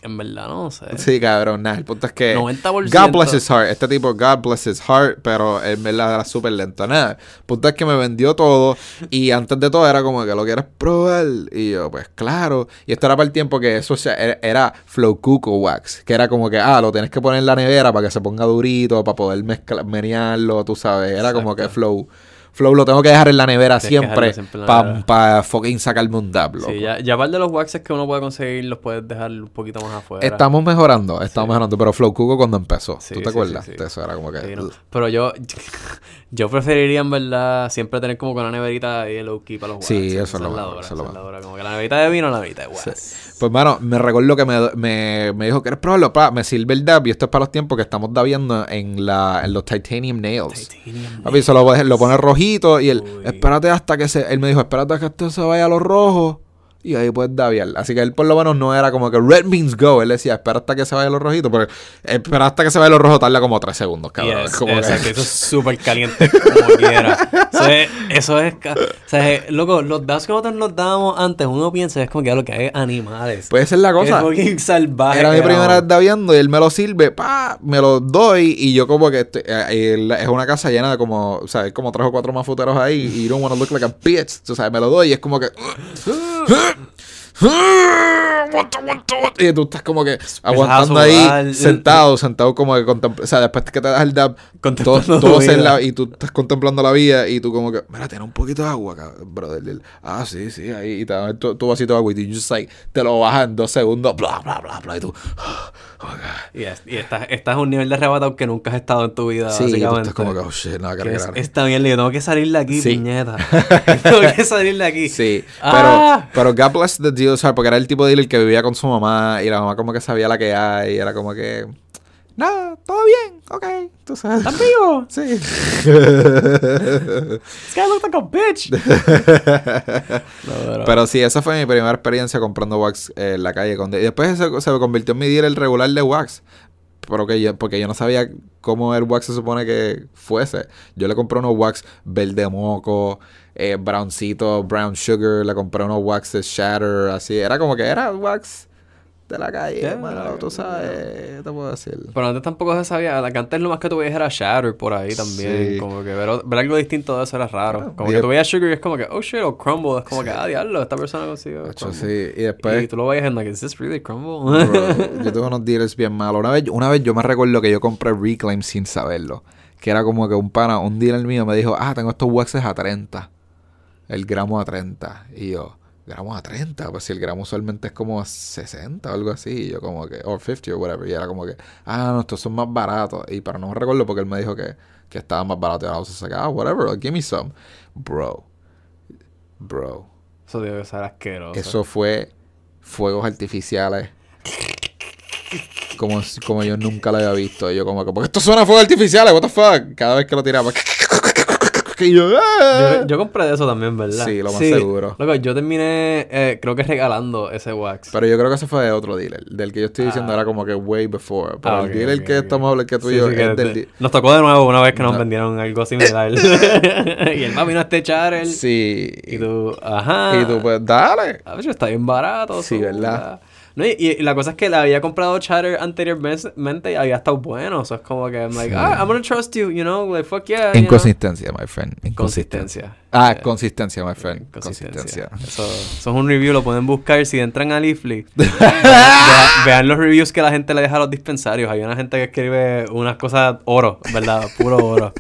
En verdad no sé. Sí, cabrón, nada, el punto es que 90%. God bless his heart, este tipo God bless his heart, pero en verdad era súper lento, nada. El punto es que me vendió todo y antes de todo era como que lo quieres probar y yo, pues claro, y esto era para el tiempo que eso era, Flow Cuco Wax, que era como que, ah, lo tienes que poner en la nevera para que se ponga durito, para poder mezclar, menearlo, tú sabes, era como que. Flow Flow lo tengo que dejar en la nevera Tienes siempre para fucking sacarme un dab, loco. Sí, ya, ya par de los waxes que uno puede conseguir los puedes dejar un poquito más afuera. Estamos mejorando, estamos mejorando, pero Flow Cuco cuando empezó, Sí, ¿tú te acuerdas? Eso era como que... No. Pero yo, yo preferiría en verdad siempre tener como que una neverita ahí de low key para los Sí, waxes. eso es lo mejor, dura, eso es lo. Como que la neverita de vino, la neverita de wax. Pues, mano, me recuerdo que me, me, me dijo, ¿quieres probarlo? Pa, me sirve el dab y esto es para los tiempos que estamos dabiendo en, la, en los titanium nails. Titanium. Papi, se lo, lo pone rojito y él, Uy. espérate hasta que se, él me dijo, espérate hasta que esto se vaya a los rojos y ahí puedes dabiar. Así que él por lo menos no era como que red means go, él decía, espera hasta que se vaya los rojitos, porque espera hasta que se vaya los rojos tarda como tres segundos, cabrón. Yes, Como que- eso es súper caliente como quiera. Eso es, eso es o sea, es- loco, los dabs que nosotros nos dábamos antes, uno piensa es como que "Ah, lo que hay animales. Esa es la cosa. fucking salvaje. Era mi primera vez daviando y él me lo sirve, pa, me lo doy y yo como que este, eh, él- es una casa llena de como, o sea, hay como tres o cuatro más futeros ahí y you don't wanna look like a bitch, tú sabes, me lo doy y es como que y tú estás como que aguantando ahí sentado, sentado como que contempl- o sea, después que te das el dab, Contemplando todo, todo se vida. la- y tú estás contemplando la vida y tú como que, mira, tiene un poquito de agua acá, brother. Ah, sí, sí, ahí y te tu, tu vasito de agua y tú just like, te lo bajas en dos segundos, bla, bla, bla, bla, y tú, oh. Y, es- y estás, estás a un nivel de arrebatado que nunca has estado en tu vida, Sí, básicamente. estás como que, oh shit, nada que Que es, arreglar. está bien, yo tengo que salir de aquí, Sí. piñeta. tengo que salir de aquí. Sí, Ah. pero, pero God bless the deal, ¿sabes? Porque era el tipo de dealer que vivía con su mamá y la mamá como que sabía la que hay y era como que, nada, todo bien, ok, tú sabes. ¿Estás vivo? Sí. This guy looks like a bitch. No, pero- Pero sí, esa fue mi primera experiencia comprando wax eh, en la calle. con- Y después se, se convirtió en mi dealer regular de wax. Pero que yo, porque yo no sabía cómo el wax se supone que fuese. Yo le compré unos wax verde moco, eh, browncito, brown sugar. Le compré unos waxes shatter, así. Era como que era wax de la calle, Yeah, mano, tú sabes, ¿qué te puedo decir? Pero antes tampoco se sabía. la que antes lo más que tú veías era Shatter por ahí también. Sí. Como que ver, ver algo distinto de eso era raro. Como y- que tú veías Sugar y es como que, oh shit, o Crumble. Es como que, ah, diablo, esta persona consiguió. Crumble. sí, y después... Y tú lo veías en like, ¿is this really Crumble? Bro, yo tuve unos dealers bien malos. Una vez, una vez yo me recuerdo que yo compré Reclaim sin saberlo. Que era como que un pana, un dealer mío me dijo, ah, tengo estos waxes a 30. El gramo a 30. Y yo, gramo a 30. Pues si el gramo usualmente es como 60 o algo así. Y yo como que, o 50 o whatever. Y era como que, ah, no, estos son más baratos. Y pero no me recuerdo porque él me dijo que, que estaban más baratos. Y I was like, ah, whatever, give me some. Bro. Bro. Eso debe ser asqueroso. Eso fue fuegos artificiales. Como, como yo nunca lo había visto. Y yo como que, porque esto suena a fuegos artificiales, what the fuck. Cada vez que lo tiraba. Y yo, "Ah". Yo, yo compré de eso también, ¿verdad? Sí, lo más seguro. Loco, yo terminé, eh, creo que regalando ese wax. Pero yo creo que ese fue de otro dealer. Del que yo estoy diciendo Ah. era como que way before. Pero Ah, el dealer que estamos hablando, que tú y yo, sí, que es del di- Nos tocó de nuevo una vez que nos No. vendieron algo similar. y el papi no este Charter. Sí. Y tú, ajá. Y tú, pues, dale. A ver, está bien barato. Sí, ¿verdad? No, y, y la cosa es que le había comprado Chatter anteriormente y había estado bueno. O sea, es como que, I'm like, ah, I'm gonna trust you, you know, like, fuck yeah. you know. Inconsistencia, my friend. Inconsistencia. Consistencia. Ah, Eh, consistencia, my friend. Consistencia. Consistencia. Eso, eso es un review, lo pueden buscar si entran a Leafly. vean, vean los reviews que la gente le deja a los dispensarios. Hay una gente que escribe unas cosas oro, ¿verdad? Puro oro.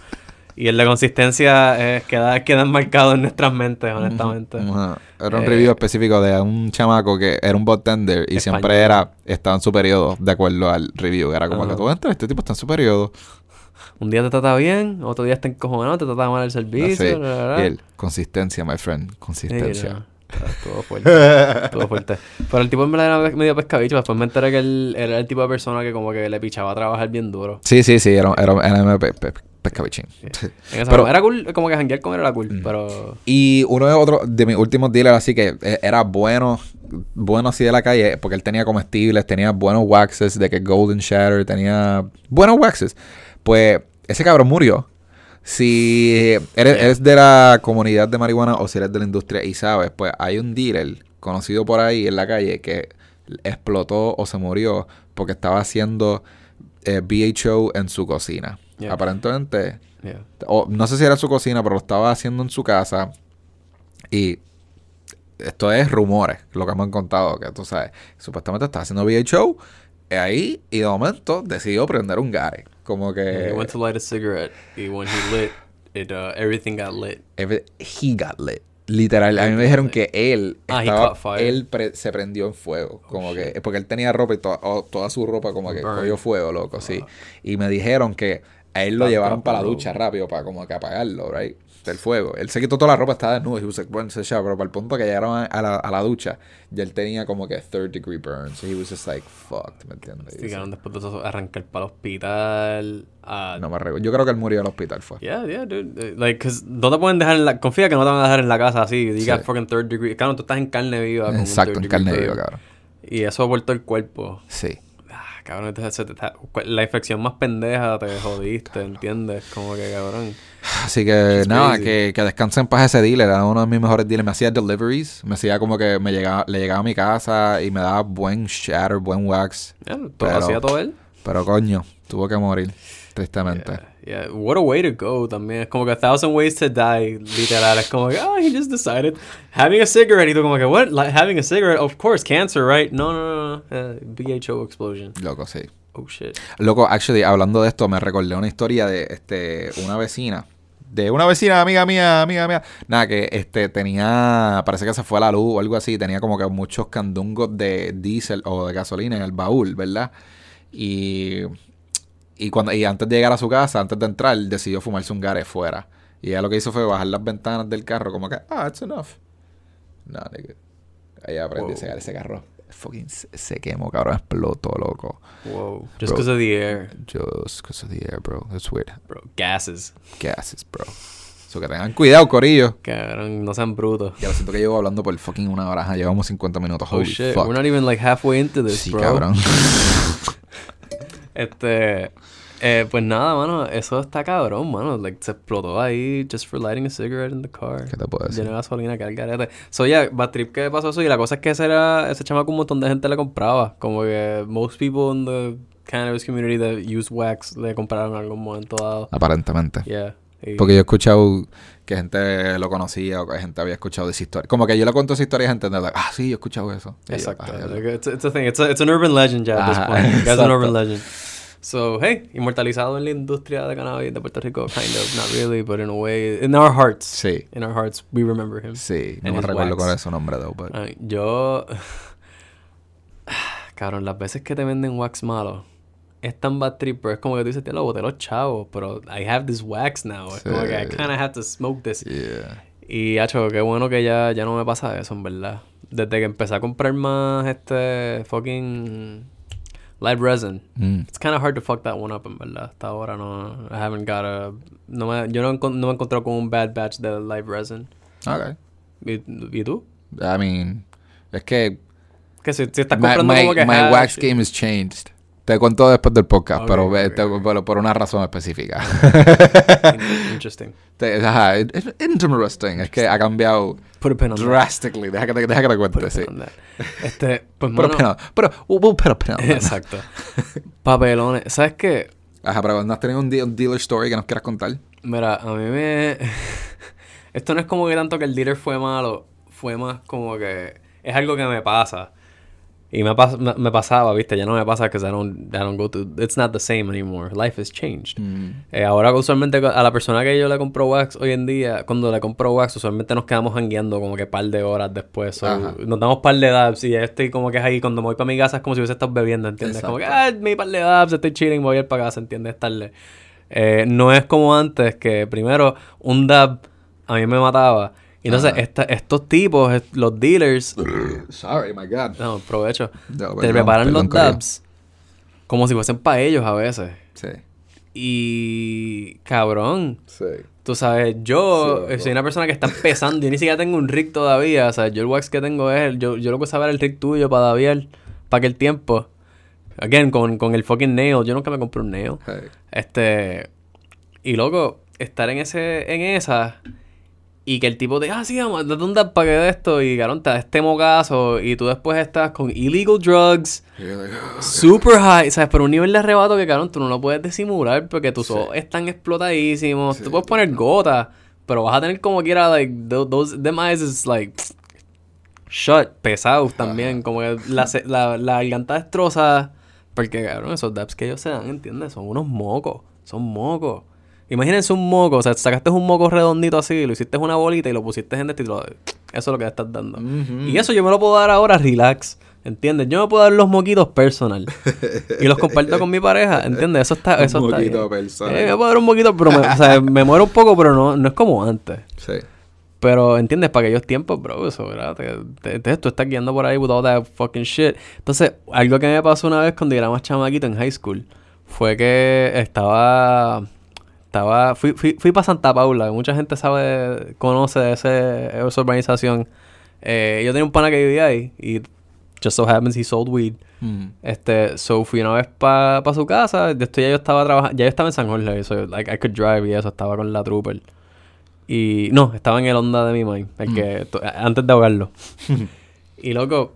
Y el de consistencia eh, queda, quedan marcados en nuestras mentes, honestamente. Ajá. Era un Eh, review específico de un chamaco que era un bartender y siempre Español. era, estaba en su periodo, de acuerdo al review. Era como Ajá. que tú entras, este tipo está en su periodo. Un día te trata bien, otro día está encojonado, te trata mal el servicio. Así. la, la, la. Y él, consistencia, my friend, Sí, consistencia. Estuvo fuerte. Estuvo fuerte. Pero el tipo en verdad era medio pescabicho. Después me enteré que él era el tipo de persona que como que le pichaba a trabajar bien duro. Sí, sí, sí, era, era, era pe- pescabichín. En esa Pero- era cool, como que janguear con él era cool, Mm. pero... Y uno de otros de mis últimos dealers, así que eh, era bueno, bueno así de la calle, porque él tenía comestibles, tenía buenos waxes, de que Golden Shatter tenía buenos waxes. Pues ese cabrón murió. Si eres, eres de la comunidad de marihuana o si eres de la industria y sabes, pues hay un dealer conocido por ahí en la calle que explotó o se murió porque estaba haciendo eh, BHO en su cocina. Yeah. Aparentemente, yeah. o no sé si era su cocina, pero lo estaba haciendo en su casa. Y esto es rumores, lo que me han contado, que tú sabes, supuestamente estaba haciendo VHO eh, ahí y de momento decidió prender un gare. Como Yeah, que... He went to light a cigarette y when he lit, it uh, everything got lit. Every- he got lit. Literal, a mí me dijeron que él Ah, estaba, él pre- se prendió en fuego, como que porque él tenía ropa y to- o- toda su ropa como que cogió fuego, loco, sí. Y me dijeron que a él lo llevaron para la ducha rápido para como que apagarlo, right? Del fuego. Él se quitó toda la ropa, estaba desnudo, y se bueno, se shower, pero para el punto que llegaron a, la, a la ducha, ya él tenía como que third degree burns. So he was just like fucked, ¿me entiendes? Sí, después de eso arrancar para el hospital. No me recuerdo. Yo creo que él murió en el hospital, fue. Yeah, yeah, dude. Eh, Like, cause no te pueden dejar en la... Confía que no te van a dejar en la casa así. Diga Sí. fucking third degree. Claro, tú estás en carne viva. Exacto, en carne viva, cabrón. Y eso ha vuelto el cuerpo. Sí. Cabrón, entonces se te está- la infección más pendeja te jodiste, ¿entiendes? Como que, cabrón. Así que nada, que, que descansen en paz ese dealer. Era uno de mis mejores dealers. Me hacía deliveries. Me hacía como que me llegaba, le llegaba a mi casa y me daba buen shatter, buen wax. Yeah, Pero- hacía todo él. Pero coño, tuvo que morir, tristemente. Yeah, yeah. What a way to go también. Es como que a thousand ways to die, literal. Es como que, oh, he just decided. Having a cigarette. Y tú como que, what? Like, having a cigarette? Of course, cancer, right? No, no, no, no. Uh, BHO explosion. Loco, sí. Oh, shit. Loco, actually, hablando de esto, me recordé una historia de este una vecina. De una vecina, amiga mía, amiga mía. Nada, que este tenía. Parece que se fue a la luz o algo así. Tenía como que muchos candungos de diésel o de gasolina en el baúl, ¿verdad? Y. Y, cuando, y antes de llegar a su casa, antes de entrar, decidió fumarse un gare fuera. Y ella lo que hizo fue bajar las ventanas del carro, como que, ah, it's enough. No, nigga. Ella aprendió Wow. ese, ese carro. Fucking se, se quemó, cabrón. Explotó, loco. Whoa. Just because of the air, Just because of the air, bro. That's weird. bro. Gases. Gases, bro. So que tengan cuidado, corillo. Cabrón, no sean brutos. Ya lo siento que llevo hablando por fucking una hora. Llevamos 50 minutos. Oh, Holy shit. fuck. We're not even like halfway into this, sí, bro. cabrón. Este, eh, pues nada, mano, eso está cabrón, mano. Like, se explotó ahí just for lighting a cigarette in the car. ¿Qué te puedo decir? Lleno de gasolina, que al garete. So, yeah, bad trip que pasó eso. Y la cosa es que ese, era, ese chamaco un montón de gente le compraba. Como que most people in the cannabis community that use wax le compraron en algún momento dado. Aparentemente. Yeah. Y- Porque yo he escuchado que gente lo conocía o que gente había escuchado de esa historia. Como que yo le cuento esa historia a gente de like, ah, sí, yo he escuchado eso. Y yo, Exacto. ah, lo- Like, it's, it's a thing. It's, a, it's an urban legend ya at this point. It's an urban legend. So, hey, inmortalizado en la industria de cannabis de Puerto Rico, kind of, not really, but in a way, in our hearts. Sí. In our hearts, we remember him. Sí, no me recuerdo cuál es su nombre, though, but... Ay, yo. Cabrón, las veces que te venden wax malo es tan bad trip, pero es como que tú dices, te lo boté los chavos, pero I have this wax now. Es como que I Sí. kind of have to smoke this. Yeah. Y, hacho, qué bueno que ya, ya no me pasa eso, en verdad. Desde que empecé a comprar más este fucking live resin. Mm. It's kind of hard to fuck that one up, en verdad. Hasta ahora no... I haven't got a... No me, yo no, no me he encontrado con un bad batch de live resin. Ok. ¿Y, y tú? I mean, es que Que si, si estás my, comprando my- como que... my hash wax game has changed. Te cuento después del podcast, Ok, pero, ok, ve- te- ok. pero por una razón específica. In- Interesting. Te- ajá, interesting. Es que ha cambiado Put a pin on that. drastically. Deja que te, deja que te Put a cuente, sí. pin. Este, pues, Pero, mano, pero, pero, we'll put a pin on. Exacto. Papelones. ¿Sabes qué? Ajá, pero ¿no has tenido un, de- un dealer story que nos quieras contar? Mira, a mí me... Esto no es como que tanto que el dealer fue malo. Fue más como que... Es algo que me pasa. Y me, pas- me, pasaba, ¿viste? Ya no me pasa because I don't, I don't go to... It's not the same anymore. Life has changed. Mm. Eh, ahora usualmente a la persona que yo le compro wax hoy en día, cuando le compro wax, usualmente nos quedamos hangueando como que par de horas después. So, nos damos par de dabs y ya estoy como que es ahí cuando me voy para mi casa es como si hubiese estado bebiendo, ¿entiendes? Como que, ah, mi par de dabs, estoy chilling, voy a ir para casa, ¿entiendes? Es tarde. Eh, no es como antes que primero un dab a mí me mataba. Y entonces esta- estos tipos, los dealers, Sorry, my God. no, provecho, No, te preparan perdón, los dabs como si fuesen para ellos a veces. Sí, Y cabrón, sí. Tú sabes, yo Sí, eh, soy una persona que está empezando. Yo ni siquiera tengo un rig todavía. O sea, yo el wax que tengo es... el- Yo, yo lo que usaba era el rig tuyo para Davier. Para aquel tiempo. Again, con, con el fucking nail. Yo nunca me compré un nail. Hey. Este... Y loco, estar en ese... En esa... Y que el tipo te... Ah, sí, vamos, date un para que de esto. Y, cabrón, te da este mocazo. Y tú después estás con illegal drugs. Like, "Oh, Super high, ¿sabes? Pero un nivel de arrebato que, cabrón, tú no lo puedes disimular porque tus Sí. ojos están explotadísimos. Sí, tú puedes poner gota, pero vas a tener como quiera, like, tho- those, them eyes is like, shut, pesados también. Como que la, la, la garganta destroza. Porque, cabrón, esos dabs que ellos se dan, ¿entiendes? Son unos mocos. Son mocos. Imagínense un moco, o sea, sacaste un moco redondito así, lo hiciste una bolita y lo pusiste en este y lo- Eso es lo que le estás dando. Y eso yo me lo puedo dar ahora relax. ¿Entiendes? Yo me puedo dar los moquitos personal. y los comparto con mi pareja. ¿Entiendes? Eso está. Un Eso está moquito bien. personal. Eh, me puedo dar un moquito, pero me, o sea, me muero un poco, pero no, no es como antes. Sí. Pero, ¿entiendes? Para aquellos tiempos, bro, eso, ¿verdad? Te, te- te- tú estás guiando por ahí with all that fucking shit. Entonces, algo que me pasó una vez cuando yo era más chamaquito en high school fue que estaba... Estaba... Fui, fui, fui para Santa Paula. que Mucha gente sabe, conoce ese, esa urbanización. Eh, yo tenía un pana que vivía ahí y just so happens he sold weed. Mm. Este, so fui una vez para su casa. De esto ya yo estaba trabajando, ya yo estaba en San Jorge, so like I could drive y eso, estaba con la trooper. Y no, estaba en el Honda de mi mind, el que to- antes de ahogarlo. y loco,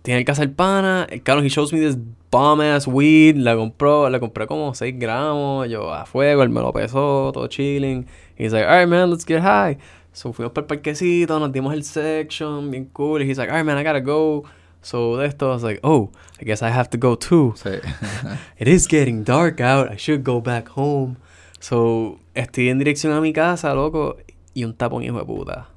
tiene el casa el pana, cabrón, he shows me this bomb ass weed, la compró, la compré como 6 gramos, yo a fuego, él me lo pesó, todo chilling. Y he's like, alright man, let's get high. So fuimos para el parquecito, nos dimos el section, bien cool. Y he's like, alright man, I gotta go. So de esto, I was like, oh, I guess I have to go too. Sí. It is getting dark out. I should go back home. So, estoy en dirección a mi casa, loco. Y un tapón hijo de puta.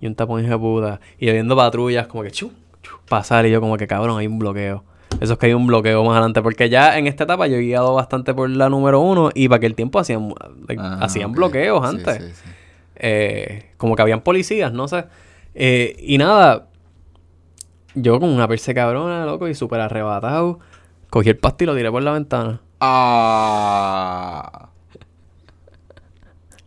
Y un tapón hijo de puta. Y viendo patrullas como que chu, chu, pasar. Y yo como que cabrón, hay un bloqueo. Eso es que hay un bloqueo más adelante. Porque ya en esta etapa yo he guiado bastante por la número uno. Y para aquel tiempo hacían, Ah, hacían bloqueos antes. sí, sí. Eh, como que habían policías, no sé. Eh, y nada, yo con una perse cabrona, loco, y súper arrebatado, cogí el pasto y lo tiré por la ventana. Ah.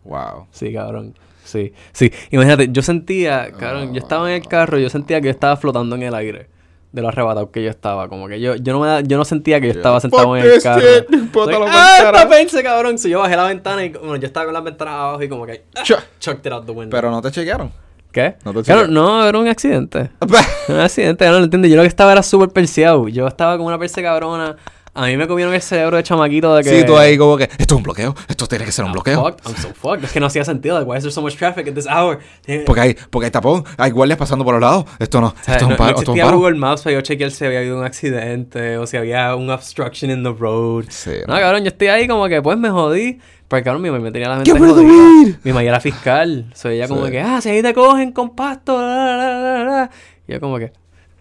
Wow. Sí, cabrón. Sí, sí. Imagínate, yo sentía, cabrón, yo estaba en el carro, yo sentía que yo estaba flotando en el aire. De lo arrebatado que yo estaba. Como que yo, yo no me da- yo no sentía que yo estaba sentado Fuck en el carro. pa'l ¡Ah, perse, cabrón! So, yo bajé la ventana y bueno, yo estaba con las ventanas abajo y como que ah, chucked it out the window. Pero no te chequearon. ¿Qué? No te Claro, chequearon. no, era un accidente. Un accidente, no lo entiendo. Yo lo que estaba era súper perseado. Yo estaba como una perse cabrona. A mí me comieron el cerebro de chamaquito de que... Sí, tú ahí como que, esto es un bloqueo, esto tiene que ser un bloqueo. Fuck, I'm so fucked. Es que no hacía sentido. Like, why is there so much traffic at this hour? Porque hay, porque hay tapón, hay guardias pasando por los lados. Esto no, O sea, esto es no, un paro, no esto es existía paro. Google Maps para yo chequear si había habido un accidente o si había un obstruction in the road. Sí, no, no. cabrón, yo estoy ahí como que pues me jodí. Porque cabrón, mi mamá me tenía la mente ¡Qué bueno jodida. Mi mamá era fiscal. Soy ella como Sí. que, ah, si ahí te cogen con pasto. la, la, la, la, la". Y yo como que,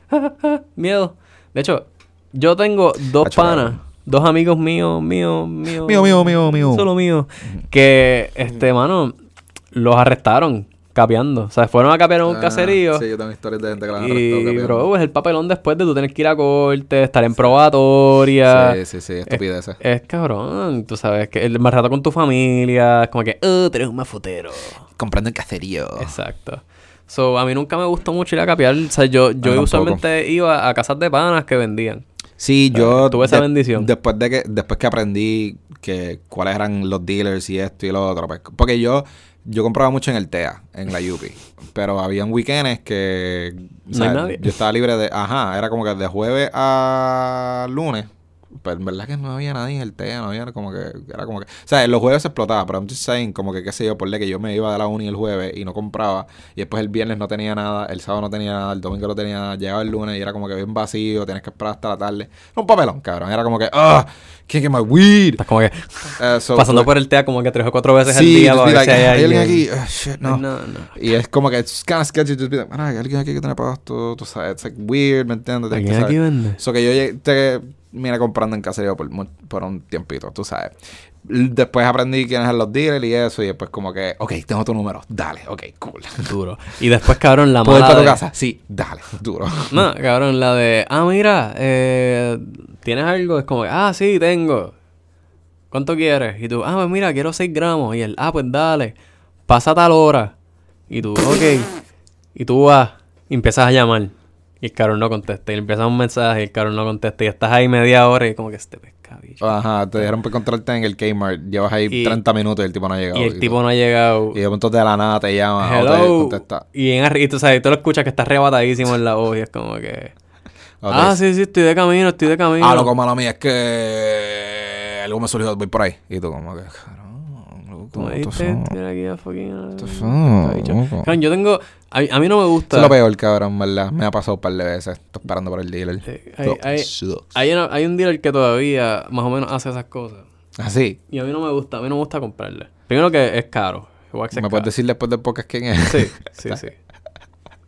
miedo. De hecho, yo tengo dos panas, dos amigos míos, míos, míos. Mío, mío, mío, mío. Solo míos. Que, este, mano, los arrestaron capeando. O sea, fueron a capear en un Ah, caserío. Sí, yo tengo historias de gente que la han Y, bro, es el papelón después de tú tener que ir a corte, estar en probatoria. Sí, sí, sí, estupideces. Es cabrón, tú sabes, que el más rato con tu familia, es como que, oh, tú eres un mafutero. Comprando el caserío. Exacto. So, a mí nunca me gustó mucho ir a capear. O sea, yo, yo usualmente iba a casas de panas que vendían. Sí, yo tuve esa de- bendición. Después de que después que aprendí que cuáles eran los dealers y esto y lo otro, pues, porque yo yo compraba mucho en el TEA, en la Yupi, pero habían weekends que o No hay nadie. yo estaba libre de, ajá, era como que de jueves a lunes. Pero en verdad que no había nadie en el TEA, no había como que, era como que, o sea, los jueves se explotaba, pero I'm just saying, como que qué sé yo, por que yo me iba de la uni el jueves y no compraba, y después el viernes no tenía nada, el sábado no tenía nada, el domingo no tenía nada, llegaba el lunes y era como que bien vacío, tienes que esperar hasta la tarde. Era un papelón, cabrón, era como que, ah, can't get my weed. Estás como que Eh, so, pasando fue- por el TEA como que tres o cuatro veces al Sí, día just para like, si hay "Hay alguien aquí, Ah, shit, no. no, no. Y es como que it's kind of sketchy, just be like, "Mira, hay alguien aquí que tiene pasto, tú sabes, it's like weird, ¿me entiendes? ¿Alguien aquí vende? So que yo llegué- te vine comprando en caserío por, por un tiempito, tú sabes. Después aprendí quiénes eran los dealers y eso, y después como que, ok, tengo tu número, dale, ok, cool. Duro. Y después, cabrón, la ¿Puedo ir para tu casa? Sí, dale, duro. No, cabrón, la de, ah, mira, eh, ¿tienes algo? Es como, ah, sí, tengo. ¿Cuánto quieres? Y tú, ah, pues mira, quiero 6 gramos. Y él, ah, pues dale, pasa tal hora. Y tú, ok. Y tú vas y empiezas a llamar. Y el cabrón no contesta. Y le empiezas un mensaje y el cabrón no contesta. Y estás ahí media hora y como que este pescabicho. Ajá, te dijeron por encontrarte en el Kmart, llevas ahí Y- 30 minutos y el tipo no ha llegado. Y el tipo no ha llegado. Y de pronto de la nada te llama o te Hello. contesta. Y, en y tú sabes, tú lo escuchas que está arrebatadísimo en la voz. Y es como que, ah, sí, sí, estoy de camino, estoy de camino. Ah, loco, mala mía, es que algo me surgió, voy por ahí. Y tú como que, cabrón, Tú aquí a fucking... loco? Cabrón, yo tengo... A, a mí no me gusta... Eso es lo peor, cabrón, ¿verdad? Me ha pasado un par de veces. Estoy esperando por el dealer. Eh, hay, hay, hay, una- hay un dealer que todavía más o menos hace esas cosas. Así. Y a mí no me gusta, a mí no me gusta comprarle. Primero que es caro. ¿Me puedes decir después del podcast quién es? Sí, sí, sí.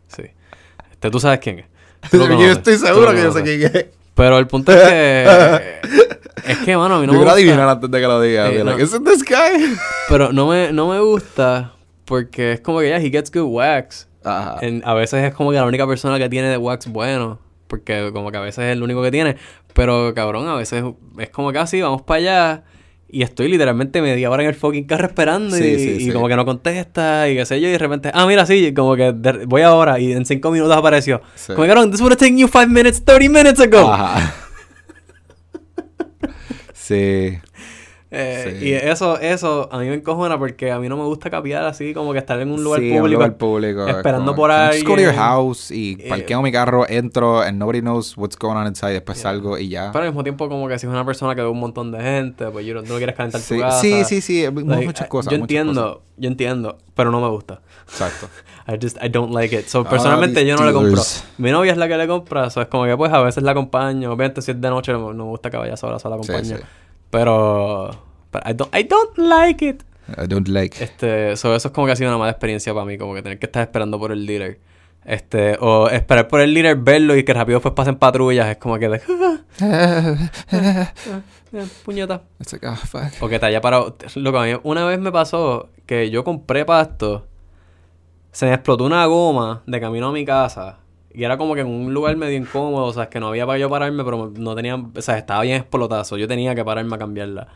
Sí. Este, tú sabes quién es. Yo estoy seguro que yo sé quién es. Pero el punto es que... es que, mano, a mí no yo me gusta... adivinar antes de que lo diga. Eh, no. like? Pero no me, no me gusta porque es como que ya, he gets good wax. Ajá. En- a veces es como que la única persona que tiene de wax bueno. Porque como que a veces es el único que tiene. Pero cabrón, a veces es como que así, vamos para allá. Y estoy literalmente media hora en el fucking carro esperando y, Sí, sí, y sí. como que no contesta y qué sé yo. Y de repente, ah, mira, sí, como que de- voy ahora y en cinco minutos apareció. Como que this would have taken you five minutes, 30 minutes ago. Ajá. sí. Eh, Sí. Y eso, eso a mí me encojona porque a mí no me gusta capiar así como que estar en un lugar sí, público. un lugar público. es esperando como, por "Can I just go to your alguien". house y Eh, parqueo mi carro, entro, and nobody knows what's going on inside. Después salgo y ya. Pero al mismo tiempo como que si es una persona que ve un montón de gente, pues yo no, no quieres calentar Sí, tu casa. sí, sí, sí, Like, muchas cosas. Yo muchas entiendo, yo entiendo, pero no me gusta. Exacto. I just, I don't like it. So, personalmente yo no le compro. Mi novia es la que le compra, so es como que pues a veces la acompaño. Obviamente si es de noche no, no me gusta que vaya sola, sola acompaño. sí. Pero, pero I, don't, I don't like it. I don't like. Este, so eso es como que ha sido una mala experiencia para mí, como que tener que estar esperando por el dealer. Este, o esperar por el dealer, verlo y que rápido pues pasen patrullas, es como que de, puñeta. Like, ah, fuck. O que te haya parado. Lo que a mí una vez me pasó que yo compré pasto, se me explotó una goma de camino a mi casa. Y era como que en un lugar medio incómodo, o sea, es que no había para yo pararme, pero no tenía, o sea, estaba bien explotazo. Yo tenía que pararme a cambiarla.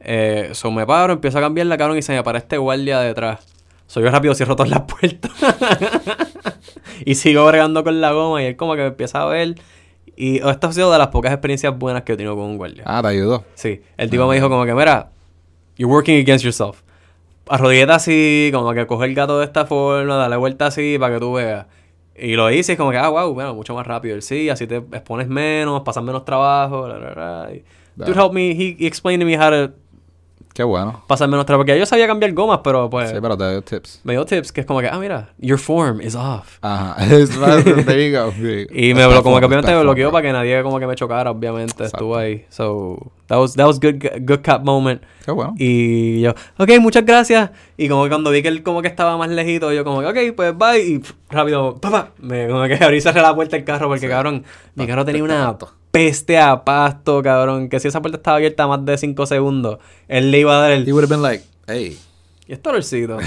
Eh, so me paro, empiezo a cambiarla, cabrón, y se me para este guardia detrás. So yo rápido cierro todas las puertas. y sigo bregando con la goma y él como que me empieza a ver. Y esta ha sido de las pocas experiencias buenas que he tenido con un guardia. Ah, te ayudó. Sí, el tipo me dijo como que, mira, you're working against yourself. Arrodillete así, como que coge el gato de esta forma, dale vuelta así para que tú veas. Y lo hice y es como que, ah, wow, bueno, mucho más rápido. Él sí, así te expones menos, pasas menos trabajo, bla, bla, bla. Dude me, he, he explained to me how to Qué bueno. pasar menos trabajo. Porque yo sabía cambiar gomas, pero pues Sí, pero te dio tips. me dio tips que es como que, ah, mira, your form is off. Ajá. There you go. Y me Está blo como que obviamente me bloqueó para que nadie como que me chocara, obviamente. Exacto. Estuvo ahí. So, that was, that was good, good cap moment. Qué bueno. Y yo, ok, muchas gracias. Y como que cuando vi que él como que estaba más lejito, yo como que, ok, pues bye. Y pff, rápido, papá, me como que abrí y cerré la puerta del carro porque, Sí. cabrón, mi carro tenía una. Peste a pasto, cabrón. Que si esa puerta estaba abierta más de 5 segundos, él le iba a dar He el... would have been like, hey. Y este olorcito.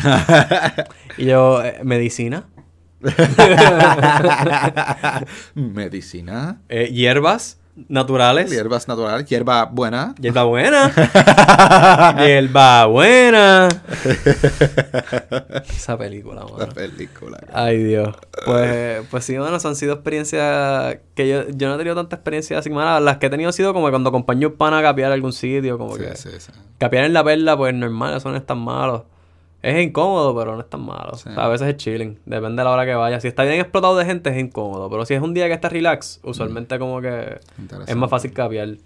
y yo, eh, ¿medicina? Medicina. Eh, ¿Hierbas naturales? Hierbas naturales. Hierba buena. Hierba buena. Hierba buena. Esa película, La mano. película. Ay, Dios. Pues, pues sí, bueno, son sido experiencias que yo, yo no he tenido tanta experiencia así malas. Las que he tenido han sido como cuando acompaño un pana a capear a algún sitio, como Sí, que... sí, sí. Capear en la perla, pues normal, eso no es tan malo. Es incómodo, pero no es tan malo. Sí. O sea, a veces es chilling. Depende de la hora que vaya. Si está bien explotado de gente, es incómodo. Pero si es un día que está relax, usualmente como que es más fácil capear.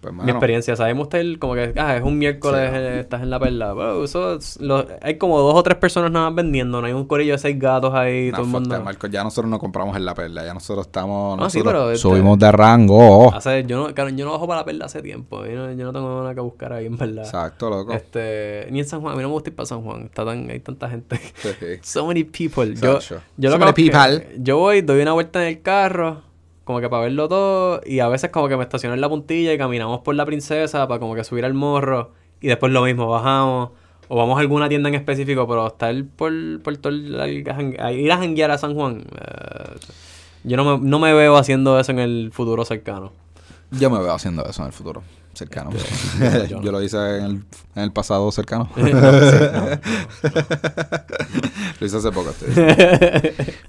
Pues, Mi experiencia, sabemos usted como que, ah, es un miércoles, Sí. eh, estás en la perla. Bueno, eso es- lo- hay como dos o tres personas nada más vendiendo, no hay un corillo de seis gatos ahí, nah, todo el mundo. ya nosotros no compramos en la perla, ya nosotros estamos. Ah, sí, nosotros pero, este- subimos de rango. Hace, yo no, claro, yo no bajo para la perla hace tiempo, yo no, yo no tengo nada que buscar ahí, en verdad. Exacto, loco. Este, ni en San Juan, a mí no me gusta ir para San Juan, está tan, hay tanta gente. Sí. So many people. Yo, yo So lo many es que people. yo voy, doy una vuelta en el carro, como que para verlo todo, y a veces como que me estaciono en la puntilla y caminamos por la princesa para como que subir al morro, y después lo mismo, bajamos, o vamos a alguna tienda en específico, pero estar por, por todo el, ir a janguear a San Juan, eh, yo no me, no me veo haciendo eso en el futuro cercano. Yo me veo haciendo eso en el futuro cercano. yo yo, lo hice en el, en el pasado cercano. No, sí, no. lo hice hace poco.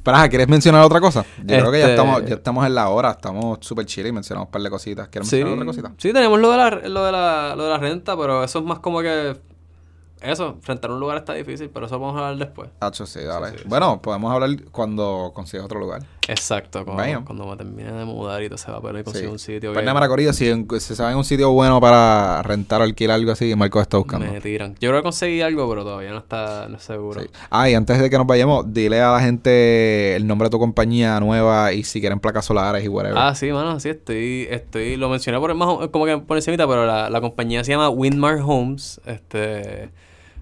Pero, ¿quieres mencionar otra cosa? Yo creo que ya Este- estamos, ya estamos en la hora, estamos súper chill y mencionamos un par de cositas. ¿Quieres Sí, mencionar otra cosita? sí, tenemos lo de, la, lo, de la, lo de la renta, pero eso es más como que eso, rentar un lugar está difícil, pero eso vamos a hablar después. Hacho, sí, dale. Sí, sí, bueno, podemos hablar cuando consigas otro lugar. Exacto, cuando, cuando me termine de mudar y todo se va a poder conseguir Sí. un sitio Pues que nada, Corillo, si, si saben un sitio bueno para rentar o alquilar algo así, Marco está buscando. me tiran. Yo creo que conseguí algo, pero todavía no está no es seguro. Sí. Ah, y antes de que nos vayamos, dile a la gente el nombre de tu compañía nueva y si quieren placas solares y whatever. Ah, sí, mano, sí, estoy, estoy, lo mencioné por más, como que por encimita, pero la, la compañía se llama Windmar Homes, este,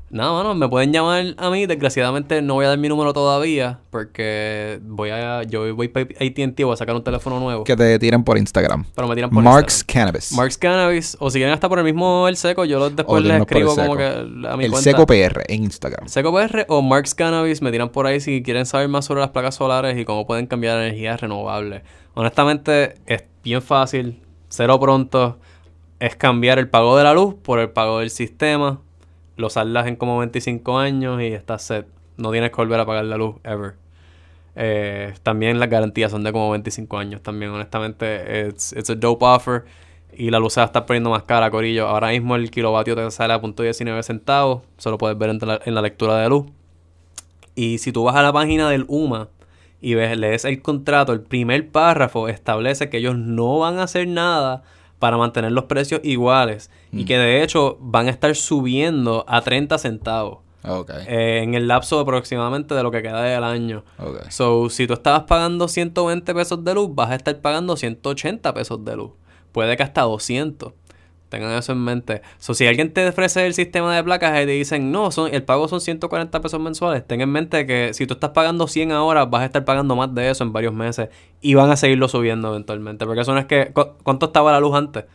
nada, mano, me pueden llamar a mí, desgraciadamente no voy a dar mi número todavía, porque voy a, yo voy para AT&T, voy a sacar un teléfono nuevo, Que te tiren por Instagram. pero me tiran por Mark's Instagram. Cannabis. Mark's Cannabis, o si quieren hasta por el mismo El Seco, yo los- después les escribo como que a mi el cuenta. Seco PR en Instagram. Seco PR o Mark's Cannabis me tiran por ahí si quieren saber más sobre las placas solares y cómo pueden cambiar energías renovables. Honestamente, es bien fácil, cero pronto, es cambiar el pago de la luz por el pago del sistema, lo saldas en como 25 años y estás set. No tienes que volver a pagar la luz, ever. Eh, también las garantías son de como 25 años también, honestamente, it's, it's a dope offer. Y la luz se va a estar poniendo más cara, Corillo. Ahora mismo el kilovatio te sale a punto 19 centavos. Solo puedes ver en la, en la lectura de luz. Y si tú vas a la página del UMA y ves, lees el contrato, el primer párrafo establece que ellos no van a hacer nada para mantener los precios iguales. Y Mm. que de hecho van a estar subiendo a 30 centavos. Eh, en el lapso aproximadamente de lo que queda del año. ok. So, si tú estabas pagando 120 pesos de luz, vas a estar pagando 180 pesos de luz. Puede que hasta 200. Tengan eso en mente. So, si alguien te ofrece el sistema de placas y te dicen, no, son, el pago son 140 pesos mensuales, ten en mente que si tú estás pagando 100 ahora, vas a estar pagando más de eso en varios meses y van a seguirlo subiendo eventualmente. Porque eso no es que. ¿cu- ¿Cuánto estaba la luz antes?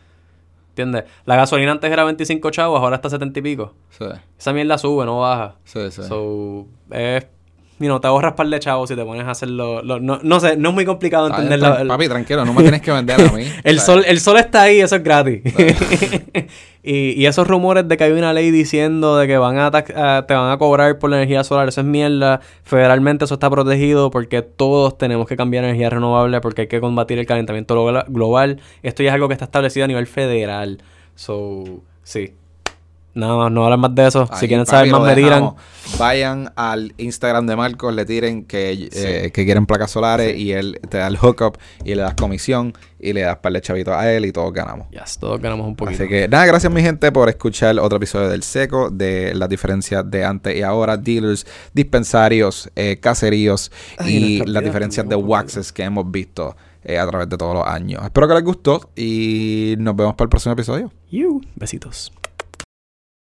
¿Entiendes? La gasolina antes era 25 chavos, ahora está 70 y pico. Sí, Esa mierda sube, no baja. sí, sí. So, es. You know, te ahorras par de chavos si te pones a hacerlo. lo- no, no sé, no es muy complicado entender la- Papi, tranquilo, no me tienes que vender a mí. el sol, el sol está ahí, eso es gratis. y, y esos rumores de que hay una ley diciendo de que van a, te van a cobrar por la energía solar, eso es mierda. Federalmente eso está protegido porque todos tenemos que cambiar energía renovable porque hay que combatir el calentamiento glo- global. Esto ya es algo que está establecido a nivel federal. So, sí. Nada más, no hablar más de eso. si quieren saber más, me tiran. Vayan al Instagram de Marcos, le tiren que, eh, que quieren placas solares y él te da el hookup y le das comisión y le das par de chavitos a él y todos ganamos. Yes, todos ganamos un poquito. Así que nada, gracias mi gente por escuchar otro episodio del Seco, de las diferencias de antes y ahora, dealers, dispensarios, eh, caseríos Ay, y las vida diferencias de waxes que hemos visto eh, a través de todos los años. Espero que les gustó y nos vemos para el próximo episodio. You. Besitos.